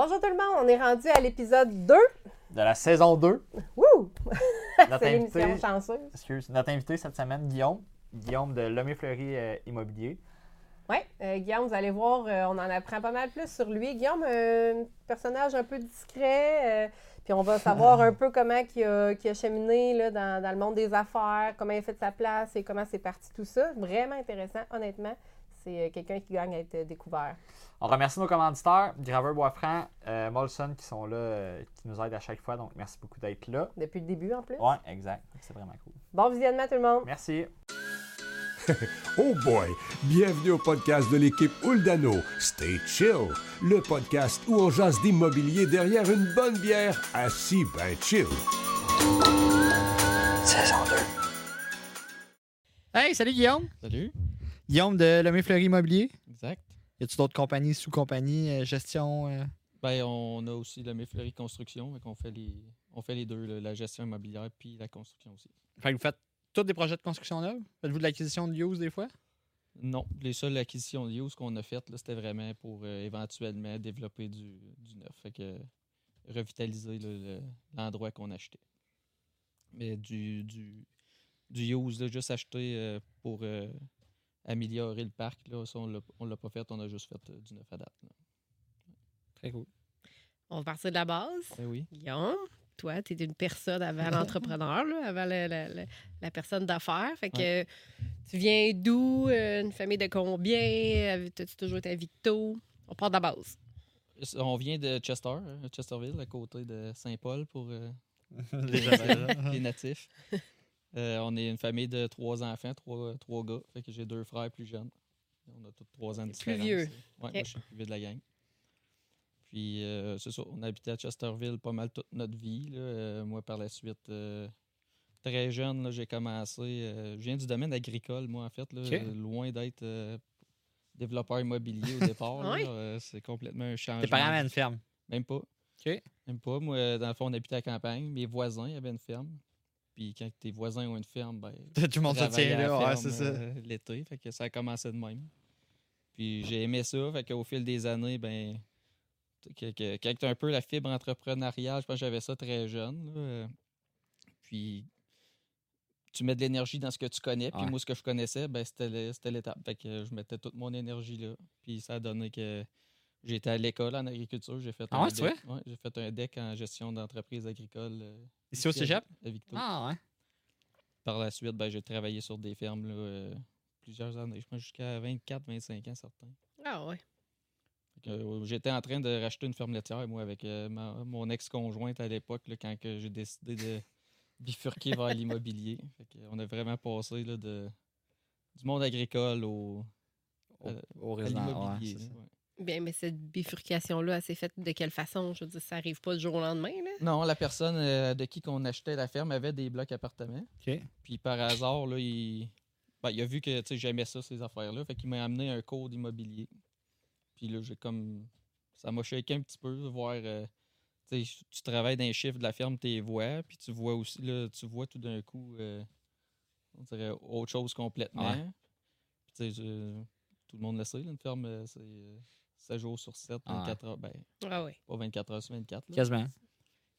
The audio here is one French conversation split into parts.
Bonjour tout le monde, on est rendu à l'épisode 2. de la saison 2. Wouh! Notre C'est l'émission invité, chanceuse. excuse, notre invité cette semaine, Guillaume. Guillaume de Lomé Fleury euh, Immobilier. Oui, Guillaume, vous allez voir, euh, on en apprend pas mal plus sur lui. Guillaume, euh, un personnage un peu discret, euh, puis on va savoir un peu comment il a cheminé là, dans, dans le monde des affaires, comment il a fait de sa place et comment c'est parti tout ça. Vraiment intéressant, honnêtement. C'est euh, quelqu'un qui gagne à être découvert. On remercie nos commanditaires, Graveur Boisfranc, euh, Molson, qui sont là, euh, qui nous aident à chaque fois. Donc, merci beaucoup d'être là. Depuis le début, en plus. Ouais, exact. C'est vraiment cool. Bon visionnement, tout le monde. Merci. Oh boy! Bienvenue au podcast de l'équipe Uldano. Stay chill, le podcast où on jase d'immobilier derrière une bonne bière, assis ben chill. Saison 2. Hey, salut Guillaume. Salut. Guillaume de Lomé Fleury Immobilier? Exact. Y a-tu d'autres compagnies, sous-compagnies, euh, gestion euh? Ben, on a aussi la Méfleury Construction, fait qu'on fait les, on fait les deux, la gestion immobilière puis la construction aussi. Fait que vous faites tous des projets de construction neuve? Faites-vous de l'acquisition de use des fois? Non, les seules acquisitions de use qu'on a faites, c'était vraiment pour euh, éventuellement développer du, du neuf. Fait que euh, revitaliser le- l'endroit qu'on achetait. Mais du, du, du use, là, juste acheter euh, pour améliorer le parc, là, ça, on l'a- on l'a pas fait, on a juste fait euh, du neuf à date. là. Très cool. On va partir de la base. Ben oui. Guillaume, toi, tu es une personne avant l'entrepreneur, là, avant la, la- la- la personne d'affaires. Fait que tu viens d'où? euh, Une famille de combien? Euh, T'as-tu toujours été à Victo? On part de la base. On vient de Chester, hein, Chesterville, à côté de Saint-Paul pour euh, Les les natifs. Euh, on est une famille de trois enfants, trois, trois gars. Fait que j'ai deux frères plus jeunes. On a tous trois ans de Plus différence. vieux. Ouais, moi, je suis le plus vieux de la gang. Puis, euh, c'est ça, on habitait à Chesterville pas mal toute notre vie. là. Euh, moi, par la suite, euh, très jeune, là, j'ai commencé. euh, je viens du domaine agricole, moi, en fait. Là, loin d'être euh, développeur immobilier au départ. Euh, c'est complètement un changement. Tes parents avaient une ferme? Même pas. OK. Même pas. Moi, dans le fond, on habitait à la campagne. Mes voisins avaient une ferme. Puis quand tes voisins ont une ferme, ben. Tout le monde se tient là, ouais, c'est ça. euh, L'été. Fait que ça a commencé de même. Puis j'ai aimé ça. Fait qu'au fil des années, ben. que- que- Quand tu as un peu la fibre entrepreneuriale, je pense que j'avais ça très jeune. là, euh, Puis tu mets de l'énergie dans ce que tu connais. Puis Ouais. moi, ce que je connaissais, ben, c'était l'étape. Fait que je mettais toute mon énergie là. Puis ça a donné que j'étais à l'école en agriculture. J'ai fait, Ah un ouais, deck- ouais, j'ai fait un deck en gestion d'entreprise agricole. euh, Ici au ici à- cégep? à Victo. Ah, ouais. Par la suite, ben, j'ai travaillé sur des fermes là, euh, plusieurs années. Je pense jusqu'à 24-25 ans, certains. Ah ouais. Euh, J'étais en train de racheter une ferme laitière, moi, avec euh, ma- mon ex-conjointe à l'époque, là, quand que j'ai décidé de bifurquer vers l'immobilier. Fait que, on a vraiment passé là, de, du monde agricole au, Au, au à résident. l'immobilier. ouais. Bien, mais cette bifurcation-là, elle s'est faite de quelle façon? Je veux dire, ça arrive pas du jour au lendemain, là. Non, la personne euh, de qui qu'on achetait la ferme avait des blocs appartements. OK. Puis par hasard, là, il, ben, il a vu que tu sais, j'aimais ça, ces affaires-là. Fait qu'il m'a amené un cours d'immobilier. Puis là, j'ai comme. Ça m'a shaké un petit peu, voir. euh, tu travailles dans les chiffres de la ferme, tu les vois. Puis tu vois aussi, là, tu vois tout d'un coup, euh, on dirait autre chose complètement. Ouais. Puis tu sais, je- tout le monde le sait, là, une ferme, c'est euh, 7 jours sur 7, Ah ouais. 24 heures. Ben, Ah ouais. pas 24 heures sur 24. là Quasiment.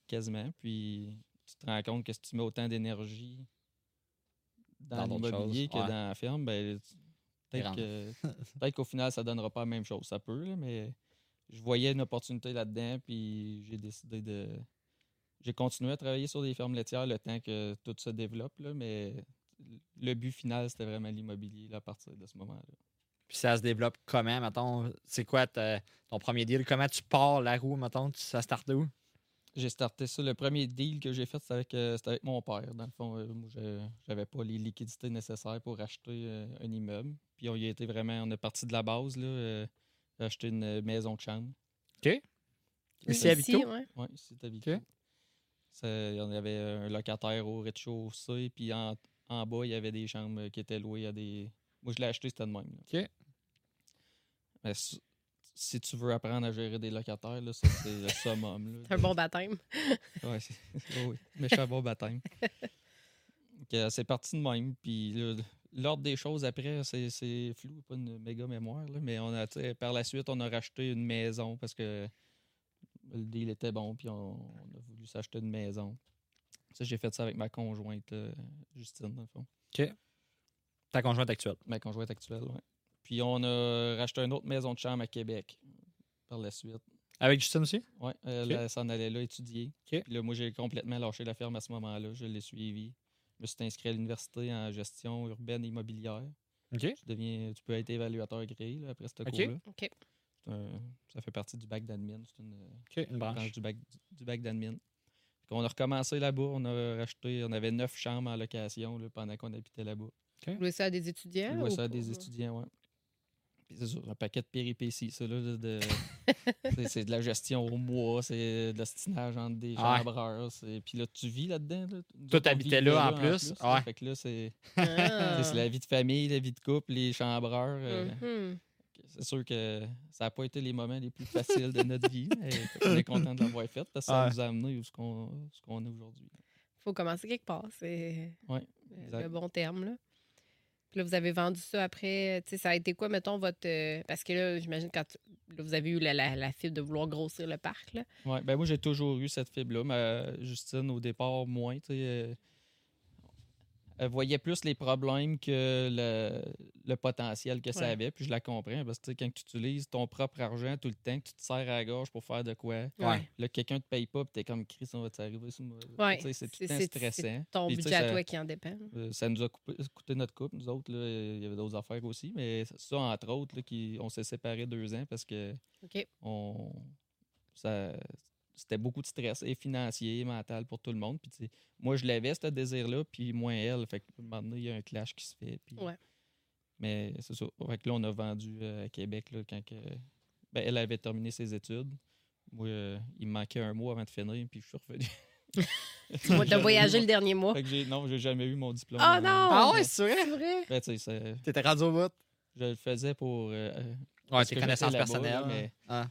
quasiment. Puis tu te rends compte que si tu mets autant d'énergie dans, Dans l'immobilier que ouais. dans la ferme, ben, peut-être rendu. que peut-être qu'au final, ça donnera pas la même chose. Ça peut, là, mais je voyais une opportunité là-dedans, puis j'ai décidé de. J'ai continué à travailler sur des fermes laitières le temps que tout se développe, là, mais le but final, c'était vraiment l'immobilier à partir de ce moment-là. Puis ça se développe comment, mettons? C'est quoi ton premier deal? Comment tu pars la roue, mettons? Tu- Ça start de où? J'ai starté ça. Le premier deal que j'ai fait, c'était avec, euh, c'était avec mon père. Dans le fond, euh, moi, je- j'avais pas les liquidités nécessaires pour acheter euh, un immeuble. Puis on y a été vraiment, on est parti de la base, là, euh, acheter une maison de chambre. Ici à Ici, Victo? ouais. Oui, c'est habitué. Ok. Il y en avait un locataire au rez-de-chaussée, puis en, en bas, il y avait des chambres qui étaient louées à des. Moi, je l'ai acheté, c'était de même. là. OK. Mais si, tu veux apprendre à gérer des locataires, là, ça, c'est le summum. là, C'est un bon baptême. Ouais, c'est oui, oui. Méchant bon baptême. Euh, c'est parti de même. Puis là, l'ordre des choses après, c'est, c'est flou, pas une méga mémoire. là, mais on a, par la suite, on a racheté une maison parce que Le deal était bon, puis on, on a voulu s'acheter une maison. Ça, j'ai fait ça avec ma conjointe, euh, Justine, dans le fond. Ta conjointe actuelle. Ma conjointe actuelle, oui. Puis on a racheté une autre maison de chambre à Québec par la suite. Avec Justine aussi? Oui, elle, elle s'en allait là étudier. Ok. Puis là, moi, j'ai complètement lâché la ferme à ce moment-là. Je l'ai suivi. Je me suis inscrit à l'université en gestion urbaine et immobilière. OK. Tu, deviens, tu peux être évaluateur gréé là, après ce cours-là. Un- ça fait partie du bac d'admin. C'est une OK, une branche branche. du bac, du bac d'admin. Qu'on a recommencé là-bas. On a racheté, on avait neuf chambres en location là, pendant qu'on habitait là-bas. Vous louez ça à des étudiants? On louait ou ça à des étudiants, ouais. C'est sûr, un paquet de péripéties, ça, là, de- c'est- de la gestion au mois, c'est de l'ostinage entre des Ouais. chambreurs. c'est- Puis là, tu vis là-dedans. Là. Toi, t'habitais là en plus? Ouais. Fait que là, c'est Ah. c'est la vie de famille, la vie de couple, les chambreurs. euh, Mhm. C'est sûr que ça n'a pas été les moments les plus faciles de notre vie, mais on est content de l'avoir fait parce que ça Ouais. nous a amené où ce qu'on ce qu'on est aujourd'hui. faut commencer quelque part. C'est Ouais, le bon terme. Là. Là, vous avez vendu ça après. Tu sais, ça a été quoi, mettons, votre. euh, parce que là, j'imagine quand vous avez eu la, la, fibre de vouloir grossir le parc. Ouais, ben moi, j'ai toujours eu cette fibre-là. Mais Justine, au départ, moins. tu sais, euh, voyait plus les problèmes que le, le potentiel que ça Ouais. avait. Puis je la comprends. Parce que tu quand tu utilises ton propre argent tout le temps, que tu te serres à la gorge pour faire de quoi, Ouais. là, quelqu'un te paye pas, puis t'es comme Chris, on va t'arriver sur moi? Ouais, Tu C'est tout le temps stressant. Ton Puis, tu budget à toi qui en dépend. Euh, ça nous a coupé- coûté notre couple, nous autres. Là, il y avait d'autres affaires aussi, mais ça, entre autres, là, qui, on s'est séparés deux ans parce que on, ça, c'était beaucoup de stress, et financier, et mental pour tout le monde. Puis, moi, je l'avais, ce désir-là, puis moins elle. Fait que, à un moment donné, il y a un clash qui se fait. Puis, Ouais. Mais c'est ça. Fait que là, on a vendu euh, à Québec là, quand que, ben, elle avait terminé ses études. Moi, euh, il me manquait un mois avant de finir, puis je suis revenu. Moi, t'as voyagé le dernier mois. Fait que non, j'ai jamais eu mon diplôme. Oh euh, non! Ah ouais, c'est vrai? C'est vrai? ben, T'étais rendu au bout? Je le faisais pour. euh, euh, Ouais, tes connaissances personnelles. mais- Ah.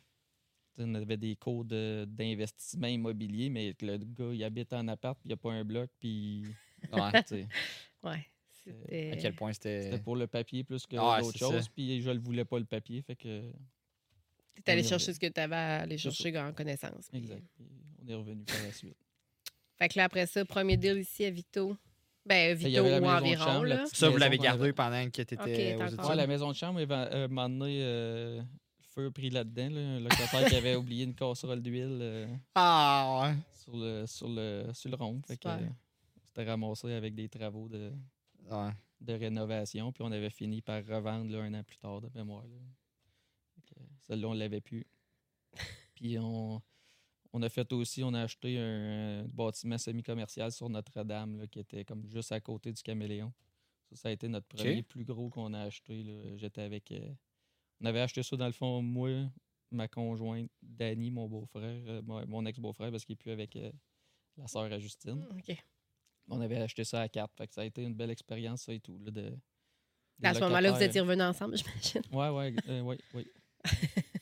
Tu on avait des cours de- d'investissement immobilier, mais le gars, il habite en appart, puis il n'y a pas un bloc, puis. Ouais. tu sais, Ouais. À C'était. quel point c'était. C'était pour le papier plus que Ah, d'autres choses, puis je le voulais pas le papier, fait que. T'es allé on est chercher ce que t'avais à aller chercher en connaissance. puis- Exact. Puis on est revenu par la suite. Fait que là, après ça, premier deal ici à Vito. Ben, Il y Vito ou environ, chambre, là. Ça, vous l'avez gardé pendant que tu étais Ok, aux études? Ouais, la maison de chambre, euh, un moment donné, euh, feu pris là-dedans. Là, un locataire qui avait oublié une casserole d'huile euh, Ah, ouais. sur, le, sur, le, sur le rond. Euh, c'était ramassé avec des travaux de, Ouais. de rénovation. Puis on avait fini par revendre là, un an plus tard, de mémoire. que, Celle-là, on ne l'avait plus. Puis on, on a fait aussi, on a acheté un, bâtiment semi-commercial sur Notre-Dame, qui était comme juste à côté du Caméléon. Ça, ça a été notre premier plus gros qu'on a acheté. J'étais avec. euh, on avait acheté ça, dans le fond, moi, ma conjointe, Danny, mon beau-frère, euh, mon, ex-beau-frère, parce qu'il n'est plus avec euh, la sœur à Justine. OK. On avait acheté ça à quatre. Fait que ça a été une belle expérience, ça et tout. Là, de, À ce moment-là, vous étiez revenus ensemble, j'imagine. Ouais, ouais, euh, ouais, ouais.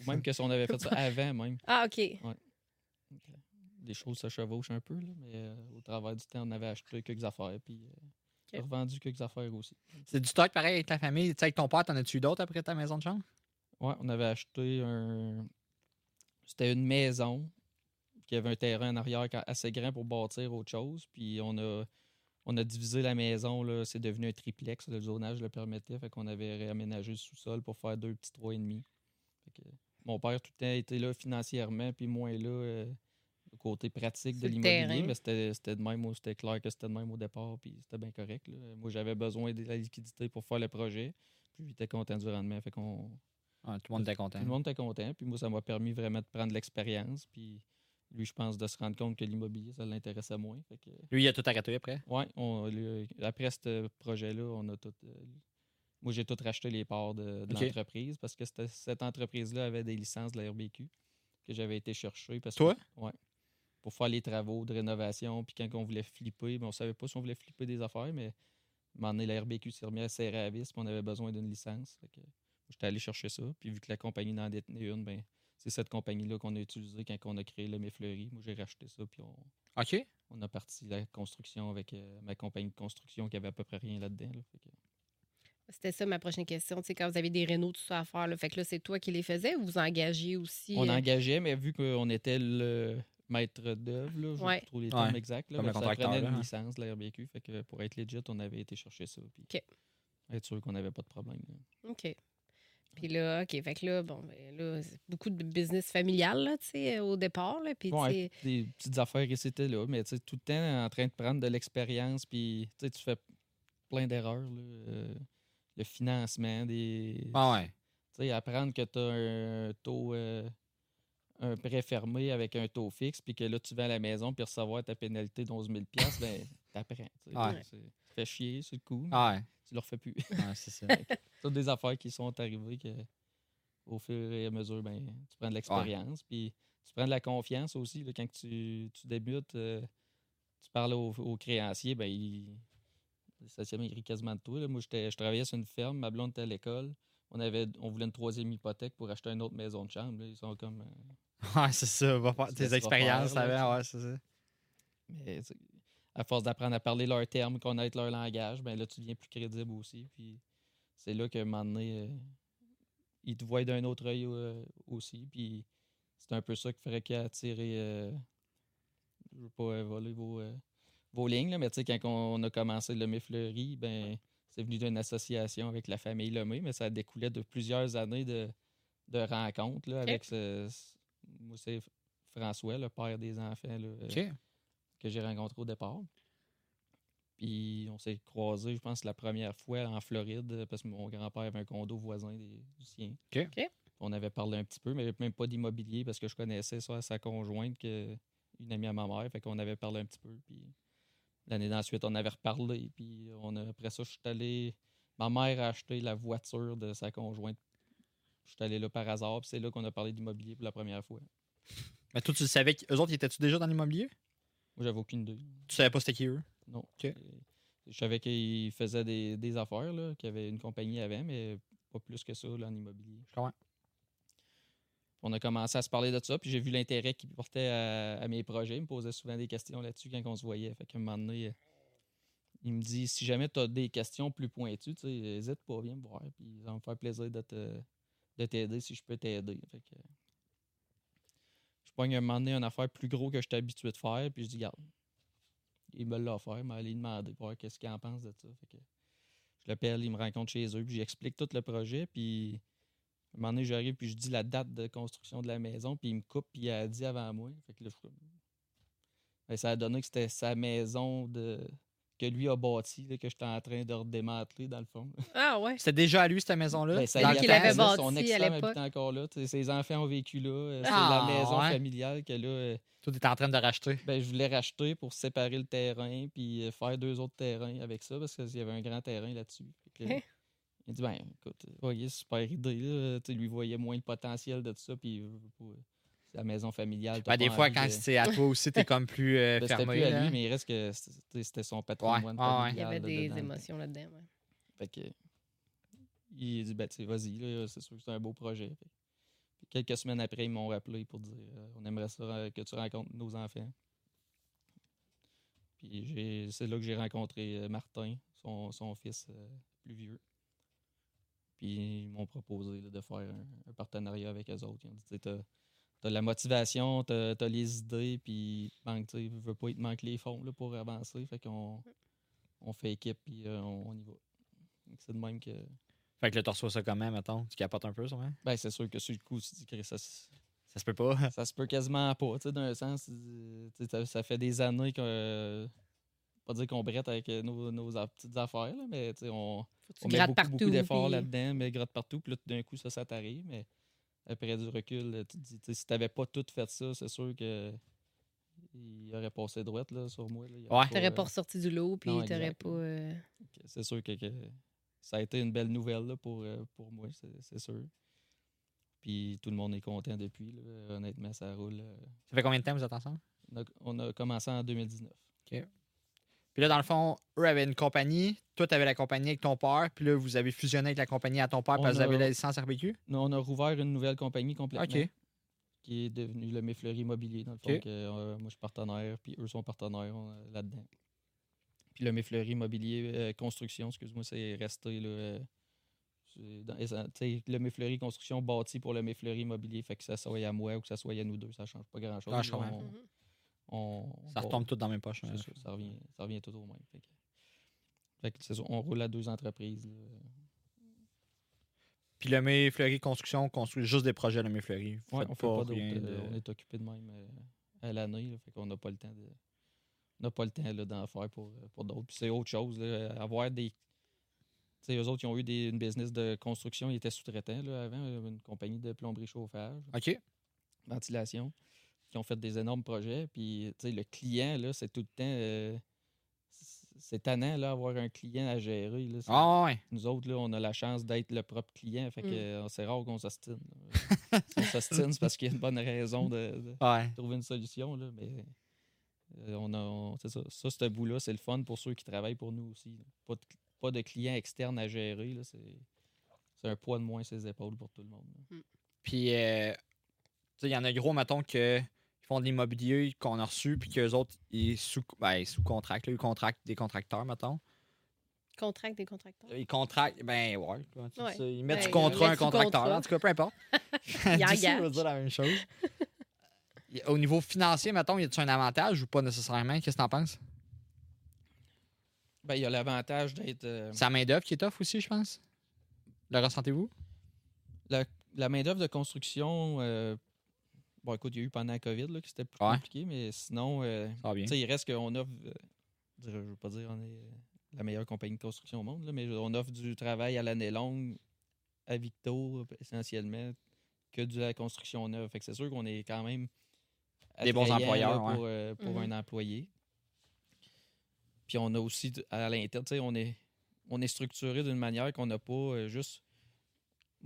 Ou même que si on avait fait ça avant, même. Ah, OK. Des choses se chevauchent un peu, là, mais euh, au travers du temps, on avait acheté quelques affaires, puis euh, Ok. revendu quelques affaires aussi. C'est du stock pareil avec ta famille. Tu sais, avec ton père, t'en as-tu eu d'autres après ta maison de chambre? Ouais, on avait acheté un. C'était une maison qui avait un terrain en arrière assez grand pour bâtir autre chose. Puis on a, on a divisé la maison. là, C'est devenu un triplex. Le zonage le permettait. Fait qu'on avait réaménagé le sous-sol pour faire deux petits trois et demi. Fait que mon père tout le temps était là financièrement, puis moins là euh, le côté pratique de l'immobilier. Mais c'était c'était de même, c'était clair que c'était de même au départ, puis c'était bien correct. là. Moi, j'avais besoin de la liquidité pour faire le projet. Puis il était content du rendement. Fait qu'on Tout le monde était content. tout le monde était content. Puis moi, ça m'a permis vraiment de prendre l'expérience. Puis lui, je pense, de se rendre compte que l'immobilier, ça l'intéressait moins. Fait que, Lui, il a tout arrêté après? lui, après ce projet-là, on a tout. euh, moi, j'ai tout racheté les parts de, l'entreprise parce que cette entreprise-là avait des licences de la RBQ que j'avais été chercher. Parce Toi? Ouais. Pour faire les travaux de rénovation. Puis quand on voulait flipper, ben, on savait pas si on voulait flipper des affaires, mais à un moment donné, la RBQ s'est remis à serrer à vis, puis on avait besoin d'une licence. Fait que J'étais allé chercher ça. Puis vu que la compagnie n'en détenait une, ben, c'est cette compagnie-là qu'on a utilisée quand on a créé le Fleury. Moi, j'ai racheté ça, puis on, OK. on a parti la construction avec euh, ma compagnie de construction qui avait à peu près rien là-dedans. là. Fait que- C'était ça ma prochaine question. Tu sais, quand vous avez des rénaux, tout ça à faire, là, fait que là, c'est toi qui les faisais ou vous engagez aussi? On euh, engageait, mais vu qu'on était le maître d'œuvre, là, je Ouais. trouve les Ouais. termes exacts, là, Comme ben, le ça prenait là, une hein. licence de la RBQ. Fait que pour être legit, on avait été chercher ça. Puis OK. être sûr qu'on n'avait pas de problème. là. OK. Puis là, OK, fait que là, bon, ben là, c'est beaucoup de business familial, là, tu sais, au départ, là, puis Ouais, des petites affaires ici et là, mais tu sais, tout le temps en train de prendre de l'expérience, puis tu sais, tu fais plein d'erreurs. là, euh, le financement, des. Ah ouais. Tu sais, apprendre que tu as un taux. euh, un prêt fermé avec un taux fixe, puis que là, tu vas à la maison, puis recevoir ta pénalité de 11 000 ben, t'apprends. tu sais. Ouais. C'est- Ça fait chier, c'est le coup, mais Ah ouais. Tu le refais plus. Ouais, c'est ça. toutes des affaires qui sont arrivées que au fur et à mesure, ben, tu prends de l'expérience. Puis tu prends de la confiance aussi. là, quand tu, tu débutes, euh, tu parles au, au créancier, ben, il, le septième, il rit quasiment de toi. là. Moi, je travaillais sur une ferme, ma blonde était à l'école. On, avait, on voulait une troisième hypothèque pour acheter une autre maison de chambre. là. Ils sont comme. euh, Ouais, c'est ça. Va faire Tu tes expériences là, ouais, c'est ça. Mais à force d'apprendre à parler leurs termes, connaître leur langage, ben là, tu deviens plus crédible aussi. Puis c'est là qu'à un moment donné, euh, ils te voient d'un autre œil euh, aussi. Puis c'est un peu ça qui ferait qu'à attirer. euh, je veux pas euh, voler vos, vos lignes, là, mais tu sais, quand on a commencé le Fleury, ben c'est venu d'une association avec la famille Lemay, mais ça découlait de plusieurs années de, de rencontres là, avec ce, moi, c'est François, le père des enfants. Là. Que j'ai rencontré au départ. Puis on s'est croisés, je pense, la première fois en Floride, euh, parce que mon grand-père avait un condo voisin des- du sien. OK. OK. On avait parlé un petit peu, mais même pas d'immobilier, parce que je connaissais ça à sa conjointe, que, une amie à ma mère. Fait qu'on avait parlé un petit peu. Puis l'année d'ensuite, on avait reparlé. Puis on a, après ça, je suis allé. Ma mère a acheté la voiture de sa conjointe. Je suis allé là par hasard, puis c'est là qu'on a parlé d'immobilier pour la première fois. Mais toi, tu le savais qu'eux autres, ils étaient-tu déjà dans l'immobilier? Moi, j'avais aucune idée. Tu savais pas c'était qui eux? Non. OK. Euh, Je savais qu'il faisait des, des affaires, qu'il y avait une compagnie avant, mais pas plus que ça là, en immobilier. Je comprends. On a commencé à se parler de ça, puis j'ai vu l'intérêt qu'il portait à, à mes projets. Il me posait souvent des questions là-dessus quand on se voyait. Fait qu'à un moment donné, il me dit si jamais tu as des questions plus pointues, tu sais, n'hésite pas, viens me voir. Puis ça va me faire plaisir de te de t'aider si je peux t'aider. Fait que, je pogne un moment donné une affaire plus gros que je suis habitué de faire, puis je dis, garde, il me l'a offert, mais allez demander pour voir qu'est-ce qu'il en pense de ça. Je l'appelle, il me rencontre chez eux, puis j'explique tout le projet, puis un moment donné, j'arrive, puis je dis la date de construction de la maison, puis il me coupe, puis il a dit avant moi. Fait que là, je Ben, ça a donné que c'était sa maison de que lui a bâti, là, que j'étais en train de redémanteler dans le fond. Ah ouais. C'était déjà à lui, cette maison-là? Ben, ça qu'il temps? avait bâti Son l'époque. habite encore là. Ses enfants ont vécu là. euh, C'est Ah, la maison ouais. familiale que là, euh, Toi, t'étais en train de racheter. ben, je voulais racheter pour séparer le terrain puis euh, faire deux autres terrains avec ça parce qu'il y avait un grand terrain là-dessus. Hein? Il dit ben écoute, voyez, super idée. Là. Tu lui voyait moins le potentiel de tout ça. Puis la maison familiale. Ben, des fois, quand de- c'est à toi aussi, t'es comme plus euh, Ben, c'était fermé. plus à lui, mais il reste que c'était son patrimoine Ouais, ouais, ouais. familial. Il y avait là, des dedans. émotions là-dedans. ouais. Fait que, il a dit, ben, vas-y, là, c'est sûr que c'est un beau projet. Puis quelques semaines après, ils m'ont rappelé pour dire, euh, on aimerait ça euh, que tu rencontres nos enfants. Puis c'est là que j'ai rencontré euh, Martin, son, son fils euh, plus vieux. Puis ils m'ont proposé là, de faire un, un partenariat avec eux autres. Ils ont dit, t'as la motivation, t'as as les idées, puis manque, tu sais, veux pas, il te manque les fonds là, pour avancer. Fait qu'on on fait équipe, puis euh, on, on y va. C'est de même que. Fait que là, tu reçois ça comment, mettons? Tu capotes un peu, sûrement? Ben, c'est sûr que sur le coup, tu dis que ça, se- Ça se peut pas. ça se peut quasiment pas. Tu sais, d'un sens, tu ça, ça fait des années qu'on. euh, pas dire qu'on brette avec euh, nos, nos petites affaires, là, mais tu sais, on, Faut que tu on met beaucoup, partout. beaucoup d'efforts puis- là-dedans, mais gratte partout, puis là, tout d'un coup, ça, ça t'arrive. Mais après du recul, euh, tu te dis, si t'avais pas tout fait ça, c'est sûr que. Il aurait passé droite là, sur moi. là. Il aurait Ouais. T'aurais euh, pas ressorti du lot, puis t'aurais pas. euh, C'est sûr que, que ça a été une belle nouvelle là, pour, euh, pour moi, c'est sûr. Puis tout le monde est content depuis. là. Honnêtement, ça roule. euh. Ça fait combien de temps que vous êtes ensemble? On a, on a commencé en 2019. Puis là, dans le fond, eux avaient une compagnie. Toi, tu avais la compagnie avec ton père. Puis là, vous avez fusionné avec la compagnie à ton père On parce que vous avez la licence RBQ. Nous, on a rouvert une nouvelle compagnie complètement. OK. Qui est devenue le Méfleury Immobilier, dans le fond. Que, euh, moi, je suis partenaire, puis eux sont partenaires euh, là-dedans. Puis le Méfleury Immobilier euh, Construction, excuse-moi, c'est resté là, euh, dans- le Mefleury Construction bâti pour le Mefleury Immobilier, fait que ça soit à moi ou que ça soit à nous deux, ça change pas grand-chose. Ah. On, on- Ça on- retombe tout dans mes poches. hein. ça, ça revient, ça revient tout au même. Fait que, fait que c'est ça, on roule à deux entreprises. là. Puis le May Fleury Construction construit juste des projets le May Fleury. Ouais, on fait pas rien de- euh, On est occupé de même euh, à l'année, fait qu'on n'a pas le temps de. On n'a pas le temps d'en faire pour, euh, pour d'autres. Puis c'est autre chose. Là, avoir des. Tu sais, eux autres, ils ont eu des, une business de construction, ils étaient sous-traitants avant, une compagnie de plomberie chauffage, OK. ventilation, qui ont fait des énormes projets. Puis, tu sais, le client, là, c'est tout le temps. euh, c'est- tannant, là, avoir un client à gérer. Là, Ah ouais. nous autres, là, on a la chance d'être le propre client. Fait que Mm. euh, c'est rare qu'on s'ostine. si on s'ostine, c'est parce qu'il y a une bonne raison de, de Ouais. trouver une solution. Là, mais euh, on a, on- c'est ça. Ça, ce bout-là, c'est le fun pour ceux qui travaillent pour nous aussi. Pas, de, pas de clients externes à gérer. là, C'est, c'est un poids de moins sur les épaules pour tout le monde. là. Puis, euh, tu sais, il y en a gros, mettons, que font de l'immobilier qu'on a reçu, puis qu'eux autres, ils sous, ben, sous contract, là, ils contractent des contracteurs, mettons. Contract des contracteurs. Ils contractent, ben ouais. Ils mettent Ben, sous ils contrat un contracteur, contrat. en tout cas, peu importe. Ils veut dire la même chose. Au niveau financier, mettons, y a-tu un avantage ou pas nécessairement? Qu'est-ce que t'en penses? Ben, il y a l'avantage d'être. euh, C'est la main-d'œuvre qui est off aussi, je pense. Le ressentez-vous? la, la main-d'œuvre de construction. euh, bon, écoute, il y a eu pendant la COVID là, que c'était plus Ouais. compliqué, mais sinon. euh, il reste qu'on offre, euh, je ne veux pas dire on est euh, la meilleure compagnie de construction au monde, là, mais on offre du travail à l'année longue à Victo, essentiellement, que de la construction neuve. Fait que c'est sûr qu'on est quand même Des bons employeurs, là, pour, euh, pour un employé. Puis on a aussi à l'interne, tu sais, on est, on est structuré d'une manière qu'on n'a pas euh, juste.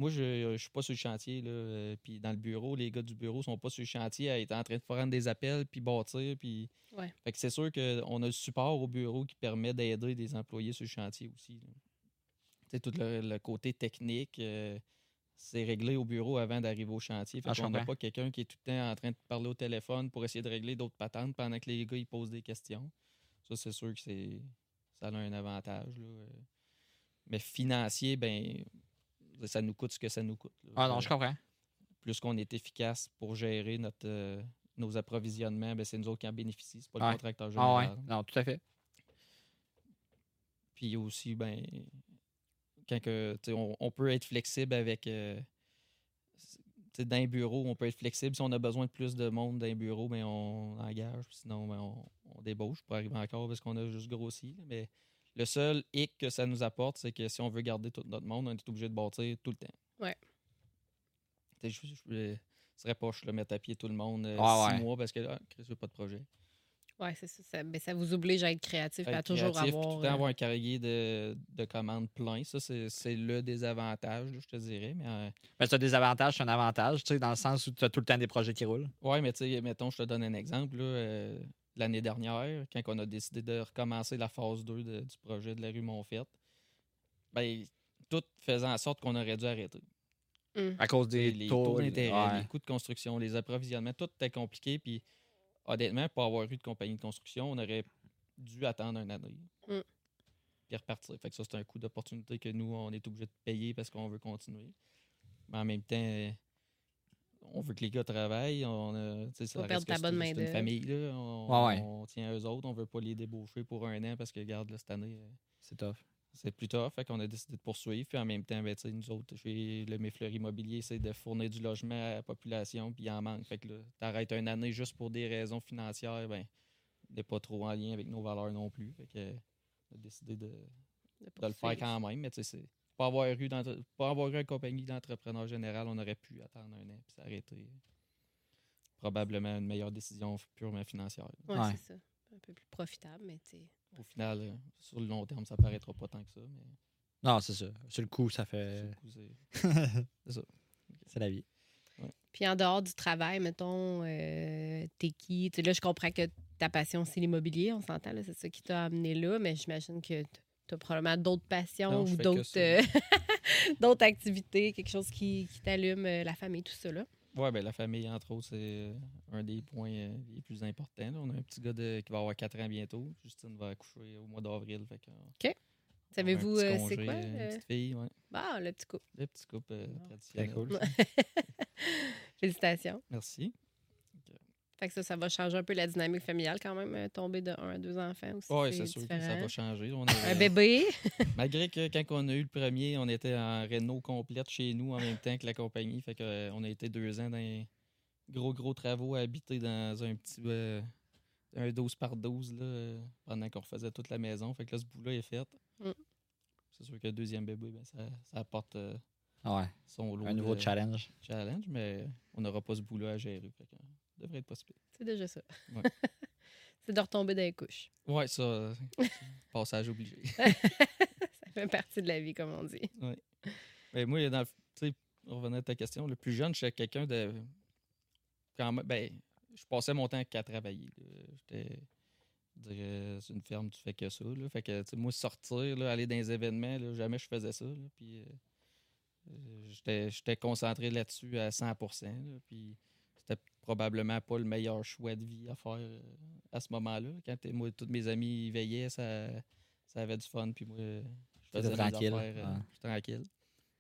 Moi, je ne suis pas sur le chantier. Là, euh, puis dans le bureau, les gars du bureau sont pas sur le chantier à être en train de prendre des appels, puis bâtir. Puis... Ouais. Fait que c'est sûr qu'on a le support au bureau qui permet d'aider des employés sur le chantier aussi. sais, tout le, le côté technique, euh, c'est réglé au bureau avant d'arriver au chantier. Fait Ah, je qu'on n'a pas quelqu'un qui est tout le temps en train de parler au téléphone pour essayer de régler d'autres patentes pendant que les gars ils posent des questions. Ça, c'est sûr que c'est ça a un avantage. là. Euh, Mais financier, ben ça nous coûte ce que ça nous coûte. là. Ah non, je comprends. Plus qu'on est efficace pour gérer notre, euh, nos approvisionnements, ben c'est nous autres qui en bénéficient. C'est pas Ouais. le contracteur Ah général. ouais, non, tout à fait. Puis aussi, ben, quand que, on, on peut être flexible avec. euh, tu sais, dans un bureau, on peut être flexible. Si on a besoin de plus de monde dans un bureau, ben, on engage. Sinon, ben, on, on débauche pour arriver encore parce qu'on a juste grossi. Mais le seul hic que ça nous apporte, c'est que si on veut garder tout notre monde, on est obligé de bâtir tout le temps. Ouais. Je, je, je serais pas, je le mettre à pied tout le monde euh, six ouais. mois parce que là, Chris, j'ai pas de projet. Oui, c'est ça. Ça, ben, ça vous oblige à être créatif et à Être toujours créatif, avoir. Tout le temps euh, avoir un carrier de, de commandes plein. Ça, c'est c'est le désavantage, je te dirais. Mais euh, Ben, c'est un désavantage, c'est un avantage, tu sais, dans le sens où tu as tout le temps des projets qui roulent. ouais, mais tu sais, mettons, je te donne un exemple. là, euh, L'année dernière, quand on a décidé de recommencer la phase 2 de- du projet de la rue Montfette, ben, tout faisait en sorte qu'on aurait dû arrêter. hum. À cause des les taux. taux d'intérêt, ouais. les coûts de construction, les approvisionnements, tout était compliqué. Puis, honnêtement, pour avoir eu de compagnie de construction, on aurait dû attendre un année. Mm. Puis repartir. Fait que ça, c'est un coût d'opportunité que nous, on est obligé de payer parce qu'on veut continuer. Mais en même temps, on veut que les gars travaillent. On, a, tu sais, ça Pas perdre ta c'est- bonne C'est une famille. Là. On, Ouais, ouais. on tient à eux autres. On veut pas les débaucher pour un an parce que, regarde, là, cette année, euh, C'est tough. c'est plus tough. Fait qu'on a décidé de poursuivre. Puis en même temps, ben, tu sais, nous autres, chez le Méfleur Immobilier, c'est de fournir du logement à la population, puis il en manque. Fait que là, t'arrêtes une année juste pour des raisons financières, ben, n'est pas trop en lien avec nos valeurs non plus. Fait que, on a décidé de, de de le faire quand même. Mais tu sais, c'est pas avoir eu pas avoir eu une compagnie d'entrepreneur général, on aurait pu attendre un an puis s'arrêter. Probablement une meilleure décision purement financière. Ouais, Ouais. c'est ça. Un peu plus profitable, mais tu sais. Au final, euh, sur le long terme, ça paraîtra pas tant que ça, mais Non, c'est ça. Sur le coup, ça sur fait. le coup, c'est- c'est la vie. Puis en dehors du travail, mettons, euh, t'es qui? Tu sais, là, je comprends que ta passion, c'est l'immobilier, on s'entend, là, c'est ça qui t'a amené là, mais j'imagine que tu as probablement d'autres passions Non, ou d'autres euh, d'autres activités, quelque chose qui, qui t'allume, euh, la famille, tout ça, là. Oui, ben, la famille, entre autres, c'est euh, un des points euh, les plus importants. là. On a un petit gars de- qui va avoir 4 ans bientôt. Justine va accoucher au mois d'avril. OK. Savez-vous, euh, c'est quoi? Une euh? petite fille, ouais. Ah, le petit couple. Le petit couple euh, Très traditionnel. cool. Félicitations. Merci. Fait que ça, ça va changer un peu la dynamique familiale quand même, euh, tomber de un à deux enfants aussi. Oui, c'est sûr que ça va changer. On Un bébé. Malgré que quand on a eu le premier, on était en réno complète chez nous en même temps que la compagnie. Fait que, euh, on a été deux ans dans les gros, gros travaux à habiter dans un petit euh, un 12 par 12 là, pendant qu'on refaisait toute la maison. Fait que là, ce bout-là est fait. Mm. C'est sûr que le deuxième bébé, ben, ça, ça apporte euh, Ouais. son lot Un nouveau de challenge. challenge, mais on n'aura pas ce bout-là à gérer. Fait que, euh, ça devrait être possible. C'est déjà ça. Ouais. c'est de retomber dans les couches. Ouais, ça, passage obligé. ça fait partie de la vie, comme on dit. Mais moi, dans le- revenait à ta question, le plus jeune, j'étais quelqu'un de. Quand même, ben, je passais mon temps qu'à travailler. J'étais. C'est une ferme, tu fais que ça. Là. Fait que, tu sais, moi, sortir, là, aller dans les événements, là, jamais je faisais ça. Puis, euh, euh, j'étais- concentré là-dessus à 100 là. Puis, probablement pas le meilleur choix de vie à faire euh, à ce moment-là. Quand moi, tous mes amis y veillaient, ça, ça avait du fun. Puis, moi, je faisais tranquille, affaires, euh, ouais. j'étais tranquille.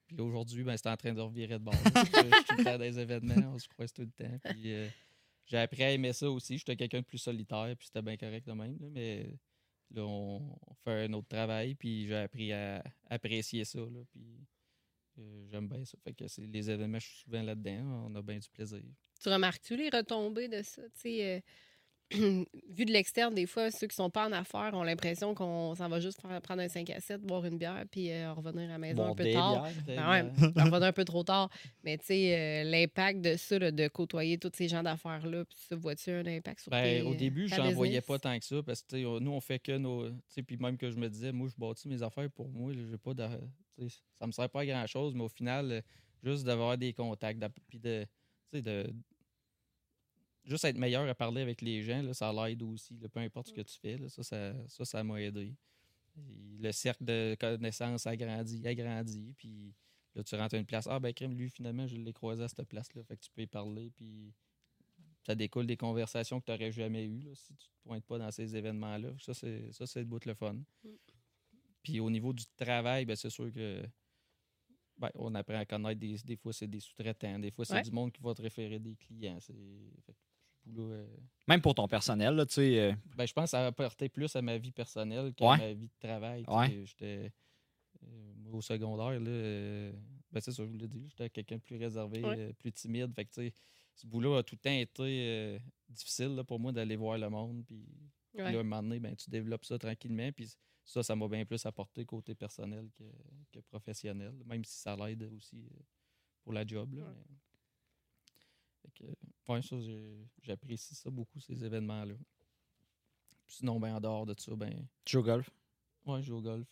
Puis aujourd'hui, ben, c'est en train de revirer de bord. je, je suis tout le temps dans les événements, on se croise tout le temps. Puis euh, j'ai appris à aimer ça aussi. J'étais quelqu'un de plus solitaire, puis c'était bien correct de même. là, mais là, on, on fait un autre travail, puis j'ai appris à apprécier ça. Là, puis j'aime bien ça. Fait que les événements, je suis souvent là-dedans. On a bien du plaisir. Tu remarques-tu les retombées de ça? Tu sais, euh, vu de l'externe, des fois, ceux qui sont pas en affaires ont l'impression qu'on s'en va juste faire, prendre un 5 à 7, boire une bière, puis euh, revenir à la maison un peu des tard. bières. Ben ouais, on revenir un peu trop tard. Mais tu sais, euh, l'impact de ça, là, de côtoyer tous ces gens d'affaires-là, puis ça, vois-tu un impact sur Ben, tes, au début, ta j'en voyais pas tant que ça parce que nous, on fait que nos. Puis même que je me disais, moi, je bâtis mes affaires pour moi. j'ai pas de, ça me sert pas à grand chose, mais au final, euh, juste d'avoir des contacts, puis de. Juste être meilleur à parler avec les gens, là, ça l'aide aussi. là, peu importe ce que tu fais, là, ça, ça, ça, ça m'a aidé. Et le cercle de connaissances agrandit, agrandit, puis là, tu rentres à une place. Ah, ben, crème, lui, finalement, je l'ai croisé à cette place-là. Fait que tu peux y parler, puis ça découle des conversations que tu n'aurais jamais eues là, si tu ne te pointes pas dans ces événements-là. Ça, c'est ça, c'est le bout de le fun. Puis au niveau du travail, ben, c'est sûr que ben, on apprend à connaître des, des fois c'est des sous-traitants, des fois c'est Ouais. du monde qui va te référer des clients. C'est, fait euh, Même pour ton personnel, là, tu sais. euh, ben, je pense que ça a apporté plus à ma vie personnelle qu'à Ouais. ma vie de travail. Ouais. J'étais euh, au secondaire, là, euh, ben, c'est ça, je vous l'ai dit, j'étais quelqu'un de plus réservé, Ouais. euh, plus timide. Fait que, tu sais, ce bout-là a tout le temps été euh, difficile là, pour moi d'aller voir le monde. Puis là, un moment donné, ben, tu développes ça tranquillement. Puis ça, ça m'a bien plus apporté côté personnel que, que professionnel, même si ça l'aide aussi euh, pour la job. Là, mais- ouais, j'apprécie ça beaucoup, ces événements-là. Sinon, ben, en dehors de ça, ben, tu joues au golf? ouais, je joue au golf.